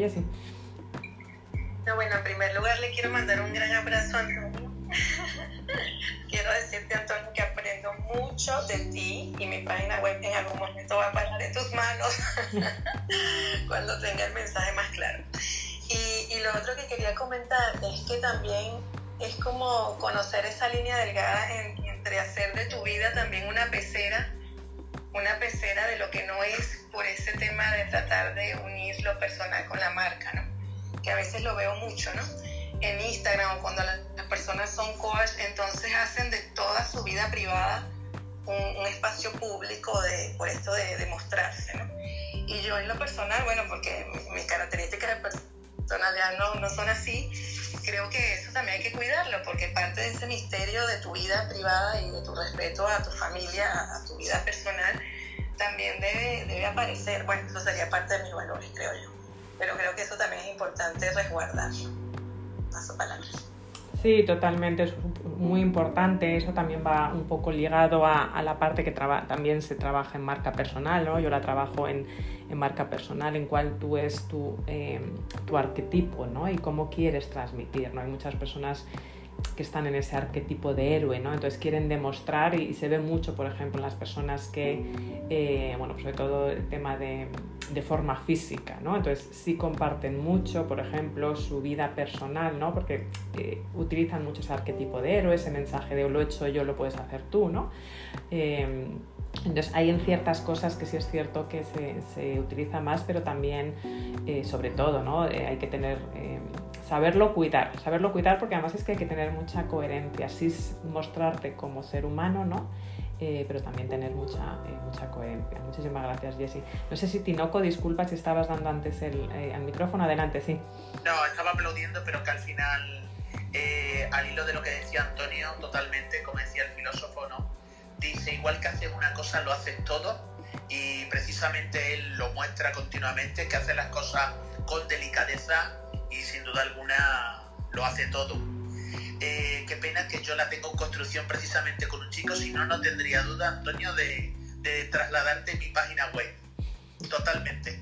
Jessie
bueno, en primer lugar le quiero mandar un gran abrazo a Antonio. quiero decirte, Antonio, que aprendo mucho de ti y mi página web en algún momento va a parar en tus manos cuando tenga el mensaje más claro. Y, y, lo otro que quería comentar es que también es como conocer esa línea delgada entre hacer de tu vida también una pecera, una pecera de lo que no es por ese tema de tratar de unir lo personal con la marca, ¿no? Que a veces lo veo mucho, ¿no? En Instagram, cuando las personas son coach, entonces hacen de toda su vida privada un, espacio público de, por esto de, demostrarse, ¿no? Y yo en lo personal, bueno, porque mis características de personalidad no, no son así, creo que eso también hay que cuidarlo, porque parte de ese misterio de tu vida privada y de tu respeto a tu familia, a, tu vida personal, también debe, debe aparecer. Bueno, eso sería parte de mis valores, creo yo. Pero creo que eso también es importante resguardarlo. Paso palabras.
Sí, totalmente, es muy importante. Eso también va un poco ligado a, la parte que también se trabaja en marca personal, ¿no? Yo la trabajo en, marca personal, en cuál tú es tu, eh, tu arquetipo, ¿no? Y cómo quieres transmitir, ¿no? Hay muchas personas que están en ese arquetipo de héroe, ¿no? Entonces quieren demostrar y, se ve mucho, por ejemplo, en las personas que, eh, bueno, sobre todo el tema de, de, forma física, ¿no? Entonces sí comparten mucho, por ejemplo, su vida personal, ¿no? Porque eh, utilizan mucho ese arquetipo de héroe, ese mensaje de lo he hecho yo, lo puedes hacer tú, ¿no? Eh, entonces hay en ciertas cosas que sí es cierto que se, se utiliza más, pero también, sobre todo, ¿no? hay que tener saberlo cuidar, saberlo cuidar porque además es que hay que tener mucha coherencia, sí mostrarte como ser humano, ¿no? Eh, pero también tener mucha, eh, mucha coherencia. Muchísimas gracias, Jessy. No sé si Tinoco, disculpa si estabas dando antes el, eh, micrófono, adelante, sí.
No, estaba aplaudiendo, pero que al final, al hilo de lo que decía Antonio, totalmente, como decía el filósofo, ¿no? Dice, igual que haces una cosa, lo haces todo, y precisamente él lo muestra continuamente, que hace las cosas con delicadeza y sin duda alguna lo hace todo. Eh, qué pena que yo la tengo en construcción precisamente con un chico, si no, no tendría duda, Antonio, de, trasladarte mi página web. Totalmente.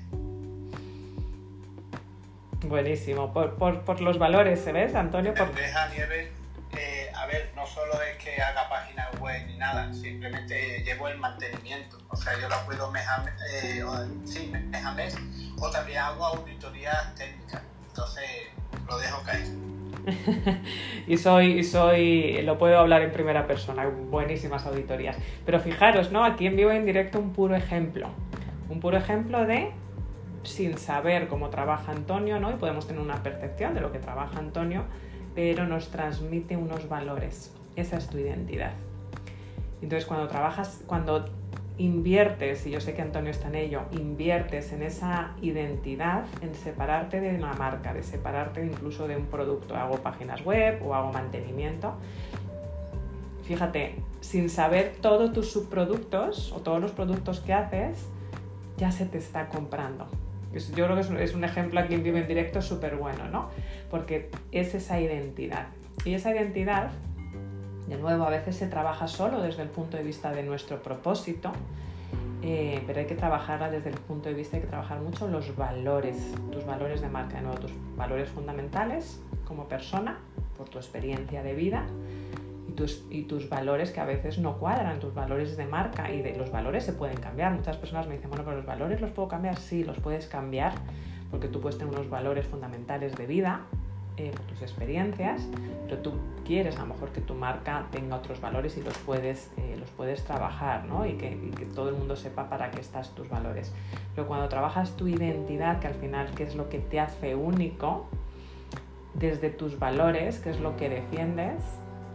Buenísimo, por, los valores, ¿se ves, Antonio? Por...
Deja nieve, eh, a ver, no solo es que haga página web ni nada, simplemente llevo el mantenimiento. O sea, yo la puedo mes a eh, sí, mes a o también hago auditorías técnicas entonces lo dejo caer.
y soy, soy, lo puedo hablar en primera persona, buenísimas auditorías. Pero fijaros, ¿no? Aquí en vivo en directo un puro ejemplo. Un puro ejemplo de sin saber cómo trabaja Antonio, ¿no? Y podemos tener una percepción de lo que trabaja Antonio, pero nos transmite unos valores. Esa es tu identidad. Entonces, cuando trabajas, cuando inviertes, y yo sé que Antonio está en ello, inviertes en esa identidad, en separarte de una marca, de separarte incluso de un producto. Hago páginas web o hago mantenimiento. Fíjate, sin saber todos tus subproductos o todos los productos que haces, ya se te está comprando. Yo creo que es un ejemplo aquí en vivo en directo súper bueno, ¿no? Porque es esa identidad. Y esa identidad de nuevo, a veces se trabaja solo desde el punto de vista de nuestro propósito, eh, pero hay que trabajarla desde el punto de vista, hay que trabajar mucho los valores, tus valores de marca, de nuevo, tus valores fundamentales como persona, por tu experiencia de vida y tus valores que a veces no cuadran, tus valores de marca y de los valores se pueden cambiar. Muchas personas me dicen, bueno, pero los valores los puedo cambiar, sí, los puedes cambiar porque tú puedes tener unos valores fundamentales de vida eh, tus experiencias, pero tú quieres a lo mejor que tu marca tenga otros valores y los puedes, eh, los puedes trabajar ¿no? y, que, todo el mundo sepa para qué estás tus valores. Pero cuando trabajas tu identidad, que al final qué es lo que te hace único, desde tus valores, que es lo que defiendes,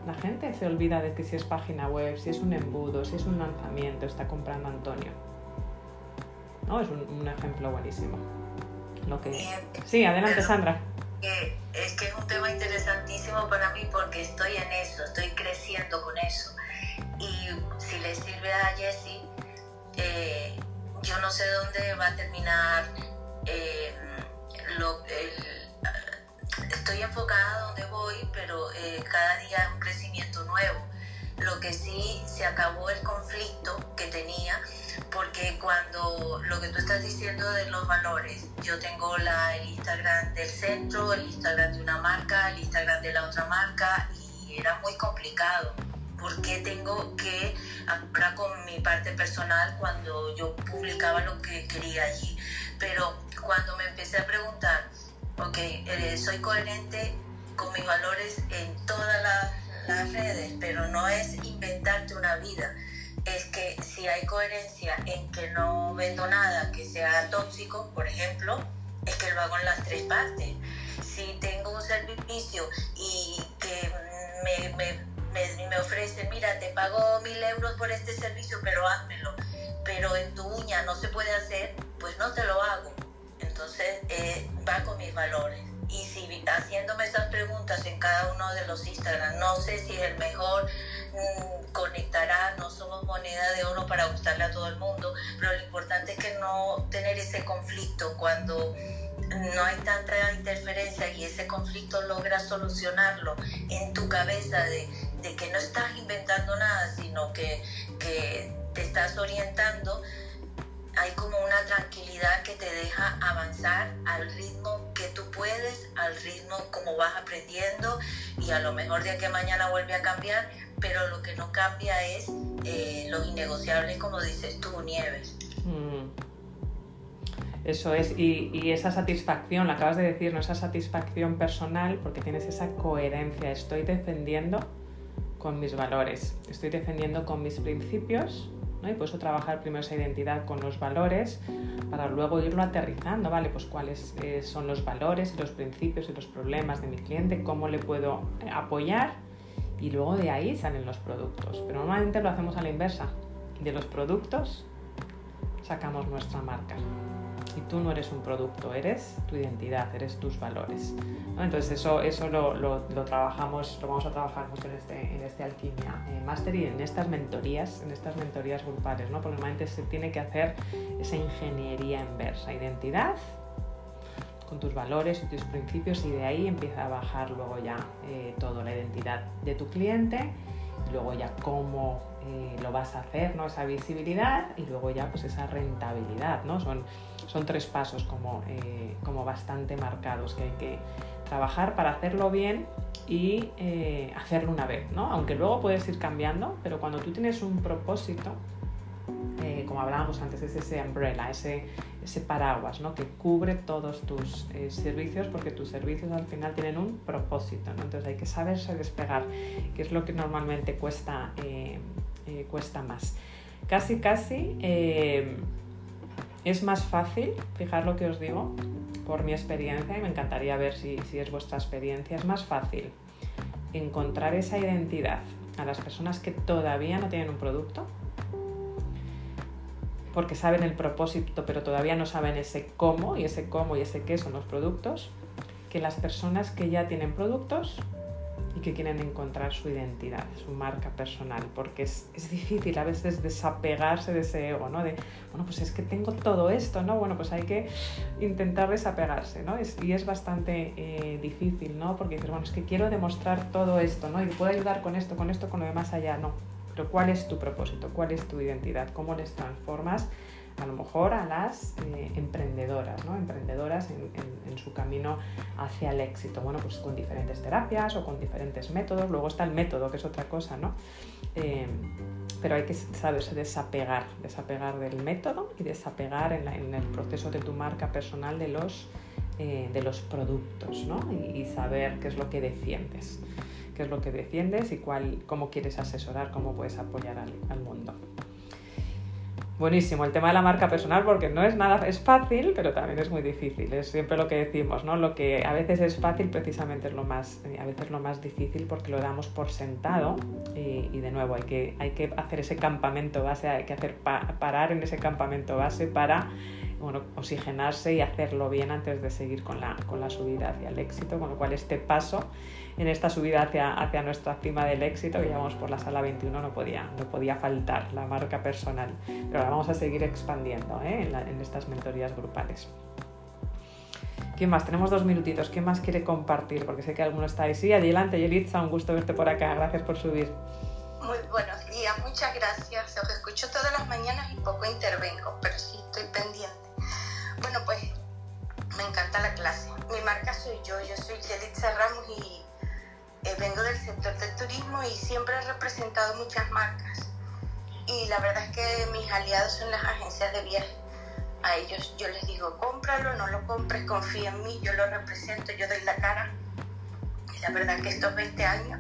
la gente se olvida de que si es página web, si es un embudo, si es un lanzamiento, está comprando Antonio. ¿No? Es un, ejemplo buenísimo. Lo que... Sí, adelante Sandra
es que es un tema interesantísimo para mí porque estoy en eso, estoy creciendo con eso. Y si le sirve a Jessie, eh, yo no sé dónde va a terminar. Eh, lo, estoy enfocada donde voy, pero eh, cada día es un crecimiento nuevo. Lo que sí se acabó el conflicto que tenía porque cuando lo que tú estás diciendo de los valores, yo tengo la, el Instagram del centro, el Instagram de una marca, el Instagram de la otra marca y era muy complicado porque tengo que ahora con mi parte personal cuando yo publicaba lo que quería allí. Pero cuando me empecé a preguntar, ok, eh, soy coherente con mis valores en todas las, las redes, pero no es inventarte una vida, es que si hay coherencia en que no vendo nada que sea tóxico, por ejemplo, es que lo hago en las tres partes. Si tengo un servicio y que me, me, me, ofrece, mira, te pago mil euros por este servicio, pero házmelo, pero en tu uña no se puede hacer, pues no te lo hago. Entonces eh, va con mis valores. y si haciéndome esas preguntas en cada uno de los Instagram, no sé si el mejor mm, conectará, no somos moneda de oro para gustarle a todo el mundo, pero lo importante es que no tener ese conflicto cuando no hay tanta interferencia y ese conflicto logras solucionarlo en tu cabeza de, que no estás inventando nada, sino que te estás orientando, hay como una tranquilidad que te deja avanzar al ritmo que tú puedes, al ritmo como vas aprendiendo y a lo mejor de aquí mañana vuelve a cambiar, pero lo que no cambia es eh, los innegociables, como dices tú, Nieves. Mm.
Eso es, y, y, esa satisfacción, la acabas de decir, ¿no? esa satisfacción personal, porque tienes esa coherencia, estoy defendiendo con mis valores, estoy defendiendo con mis principios y por eso trabajar primero esa identidad con los valores para luego irlo aterrizando, ¿vale? Pues cuáles eh, son los valores los principios y los problemas de mi cliente, cómo le puedo eh, apoyar y luego de ahí salen los productos. Pero normalmente lo hacemos a la inversa. De los productos sacamos nuestra marca y tú no eres un producto, eres tu identidad, eres tus valores. Entonces eso, eso lo, lo, trabajamos, lo vamos a trabajar mucho en este, en este Alquimia eh, Master y en estas mentorías, en estas mentorías grupales, ¿no? porque normalmente se tiene que hacer esa ingeniería inversa, identidad con tus valores y tus principios y de ahí empieza a bajar luego ya eh, todo, la identidad de tu cliente luego ya cómo eh, lo vas a hacer, ¿no? esa visibilidad y luego ya pues esa rentabilidad. ¿no? Son, son tres pasos como, eh, como bastante marcados que hay que trabajar para hacerlo bien y eh, hacerlo una vez. ¿no? Aunque luego puedes ir cambiando, pero cuando tú tienes un propósito, como hablábamos antes, es ese umbrella, ese, ese paraguas ¿no? que cubre todos tus eh, servicios porque tus servicios al final tienen un propósito. ¿no? Entonces hay que saberse despegar, que es lo que normalmente cuesta, eh, eh, cuesta más. Casi, casi es más fácil, fijar lo que os digo, por mi experiencia, y me encantaría ver si, si es vuestra experiencia, es más fácil encontrar esa identidad a las personas que todavía no tienen un producto porque saben el propósito, pero todavía no saben ese cómo y ese cómo y ese qué son los productos, que las personas que ya tienen productos que quieren encontrar su identidad, su marca personal, porque es, es, difícil a veces desapegarse de ese ego, ¿no? De, bueno, pues es que tengo todo esto, ¿no? Bueno, pues hay que intentar desapegarse, ¿no? y es bastante eh, difícil, ¿no? Porque dices, bueno, es que quiero demostrar todo esto, ¿no? Y puedo ayudar con esto, con esto, con lo demás allá, no ¿cuál es tu propósito? ¿Cuál es tu identidad? ¿Cómo les transformas a lo mejor a las eh, emprendedoras, emprendedoras en, su camino hacia el éxito. Bueno, pues con diferentes terapias o con diferentes métodos. Luego está el método, que es otra cosa, ¿no? Eh, pero hay que saberse desapegar, desapegar del método y desapegar en, el proceso de tu marca personal de los, eh, productos, ¿no? y saber qué es lo que defiendes qué es lo que defiendes y cuál, cómo quieres asesorar, cómo puedes apoyar al, mundo. Buenísimo, el tema de la marca personal, porque no es nada, es fácil, pero también es muy difícil. Es siempre lo que decimos, ¿no? Lo que a veces es fácil, precisamente es lo más, a veces lo más difícil porque lo damos por sentado y, de nuevo hay que, hay que hacer ese campamento base, hay que hacer parar en ese campamento base para bueno, oxigenarse y hacerlo bien antes de seguir con la, con la subida hacia el éxito, con lo cual este paso en esta subida hacia, hacia nuestra cima del éxito, que llevamos por la sala 21, no podía, no podía faltar la marca personal. Pero la vamos a seguir expandiendo ¿eh? en, estas mentorías grupales. ¿Quién más? Tenemos dos minutitos. ¿Quién más quiere compartir? Porque sé que alguno está ahí. Sí, adelante, Yelitza, un gusto verte por acá. Gracias por subir.
Muy buenos días, muchas gracias. Os escucho todas las mañanas y poco intervengo, pero sí estoy pendiente. Bueno, pues me encanta la clase. Mi marca soy yo, yo soy Yelitza Ramos y eh, vengo del sector del turismo y siempre he representado muchas marcas. Y la verdad es que mis aliados son las agencias de viaje. A ellos yo les digo, cómpralo, no lo compres, confía en mí, yo lo represento, yo doy la cara. Y la verdad que estos 20 años,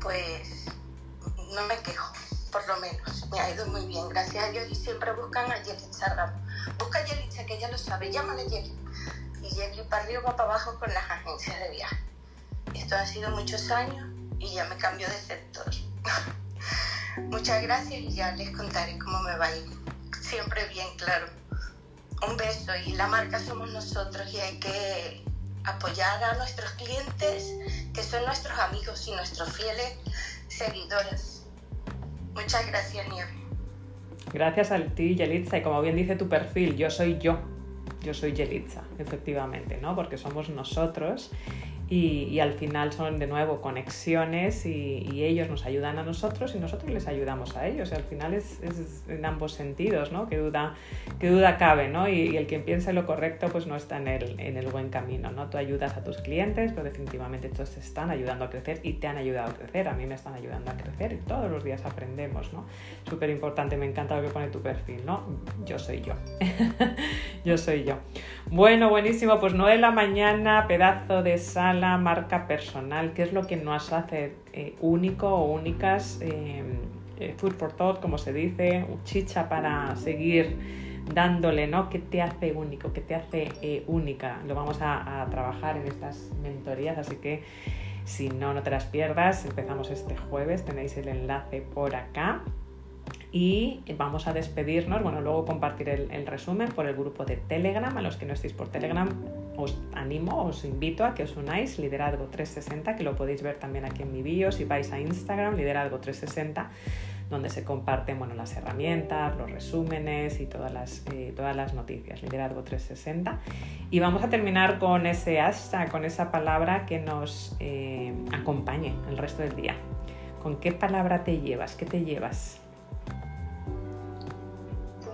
pues no me quejo, por lo menos. Me ha ido muy bien, gracias a Dios. Y siempre buscan a Yelitza Ramos. Busca a Yelitza, que ella lo sabe, llámale Yelitza. Y Yelitza para arriba, para abajo con las agencias de viaje. Esto ha sido muchos años y ya me cambio de sector. Muchas gracias y ya les contaré cómo me va a ir. Siempre bien claro. Un beso y la marca somos nosotros y hay que apoyar a nuestros clientes, que son nuestros amigos y nuestros fieles seguidores. Muchas gracias, Nieve.
Gracias a ti, Yelitza, y como bien dice tu perfil, yo soy yo, yo soy Yelitza, efectivamente, ¿no? Porque somos nosotros y, al final son de nuevo conexiones y, ellos nos ayudan a nosotros y nosotros les ayudamos a ellos. Al final es, en ambos sentidos, ¿no? Que duda, que duda cabe, ¿no? Y, el que piense lo correcto pues no está en el, en el buen camino, ¿no? Tú ayudas a tus clientes, pero definitivamente todos te están ayudando a crecer y te han ayudado a crecer. A mí me están ayudando a crecer y todos los días aprendemos, ¿no? Súper importante, me encanta lo que pone tu perfil, ¿no? Yo soy yo. yo soy yo. Bueno, buenísimo. Pues 9 de la mañana, pedazo de sal la marca personal, qué es lo que nos hace eh, único o únicas, eh, eh, food for thought, como se dice, chicha para seguir dándole, ¿no? ¿Qué te hace único? ¿Qué te hace única? Lo vamos a, a, trabajar en estas mentorías, así que si no, no te las pierdas. Empezamos este jueves, tenéis el enlace por acá y vamos a despedirnos. Bueno, luego compartiré el, resumen por el grupo de Telegram. A los que no estéis por Telegram, os animo, os invito a que os unáis, Liderazgo 360, que lo podéis ver también aquí en mi bio. Si vais a Instagram, Liderazgo 360, donde se comparten bueno, las herramientas, los resúmenes y todas las, eh, todas las noticias, Liderazgo 360. Y vamos a terminar con ese hashtag, con esa palabra que nos eh, acompañe el resto del día. ¿Con qué palabra te llevas? ¿Qué te llevas?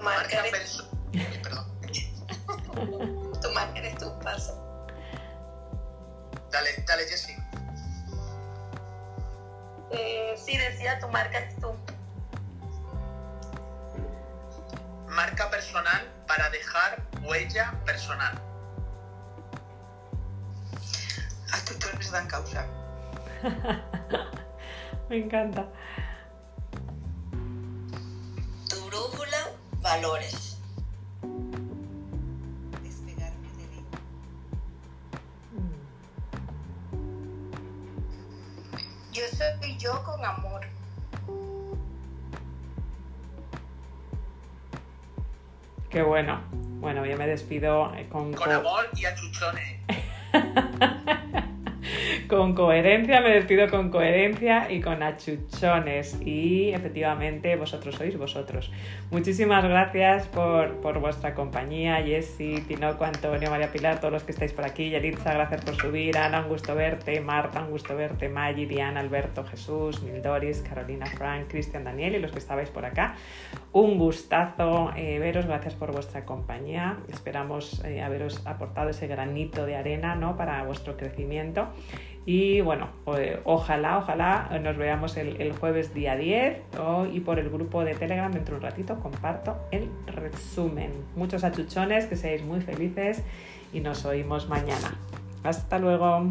Marca eres... Perdón. tu marca eres tu paso.
Dale, dale, Jessy.
Eh, sí, decía tu marca eres tú.
Marca personal para dejar huella personal.
Actitudes dan causa.
Me encanta.
Valores.
Despegarme de. Yo soy yo con amor.
Qué bueno. Bueno, yo me despido
con... Con amor y achuchones.
con coherencia, me despido con coherencia y con achuchones. Y efectivamente, vosotros sois vosotros. Muchísimas gracias por, vuestra compañía, Jessy, Tinoco, Antonio, María Pilar, todos los que estáis por aquí. Yelitza, gracias por subir. Ana, un gusto verte. Marta, un gusto verte. Maggi, Diana, Alberto, Jesús, Mildoris, Carolina, Frank, Cristian, Daniel y los que estabais por acá. Un gustazo eh, veros, gracias por vuestra compañía. Esperamos eh, haberos aportado ese granito de arena ¿no? para vuestro crecimiento. Y bueno, pues, ojalá, ojalá nos veamos el, jueves día 10 y por el grupo de Telegram dentro de un ratito comparto el resumen. Muchos achuchones, que seáis muy felices y nos oímos mañana. Hasta luego.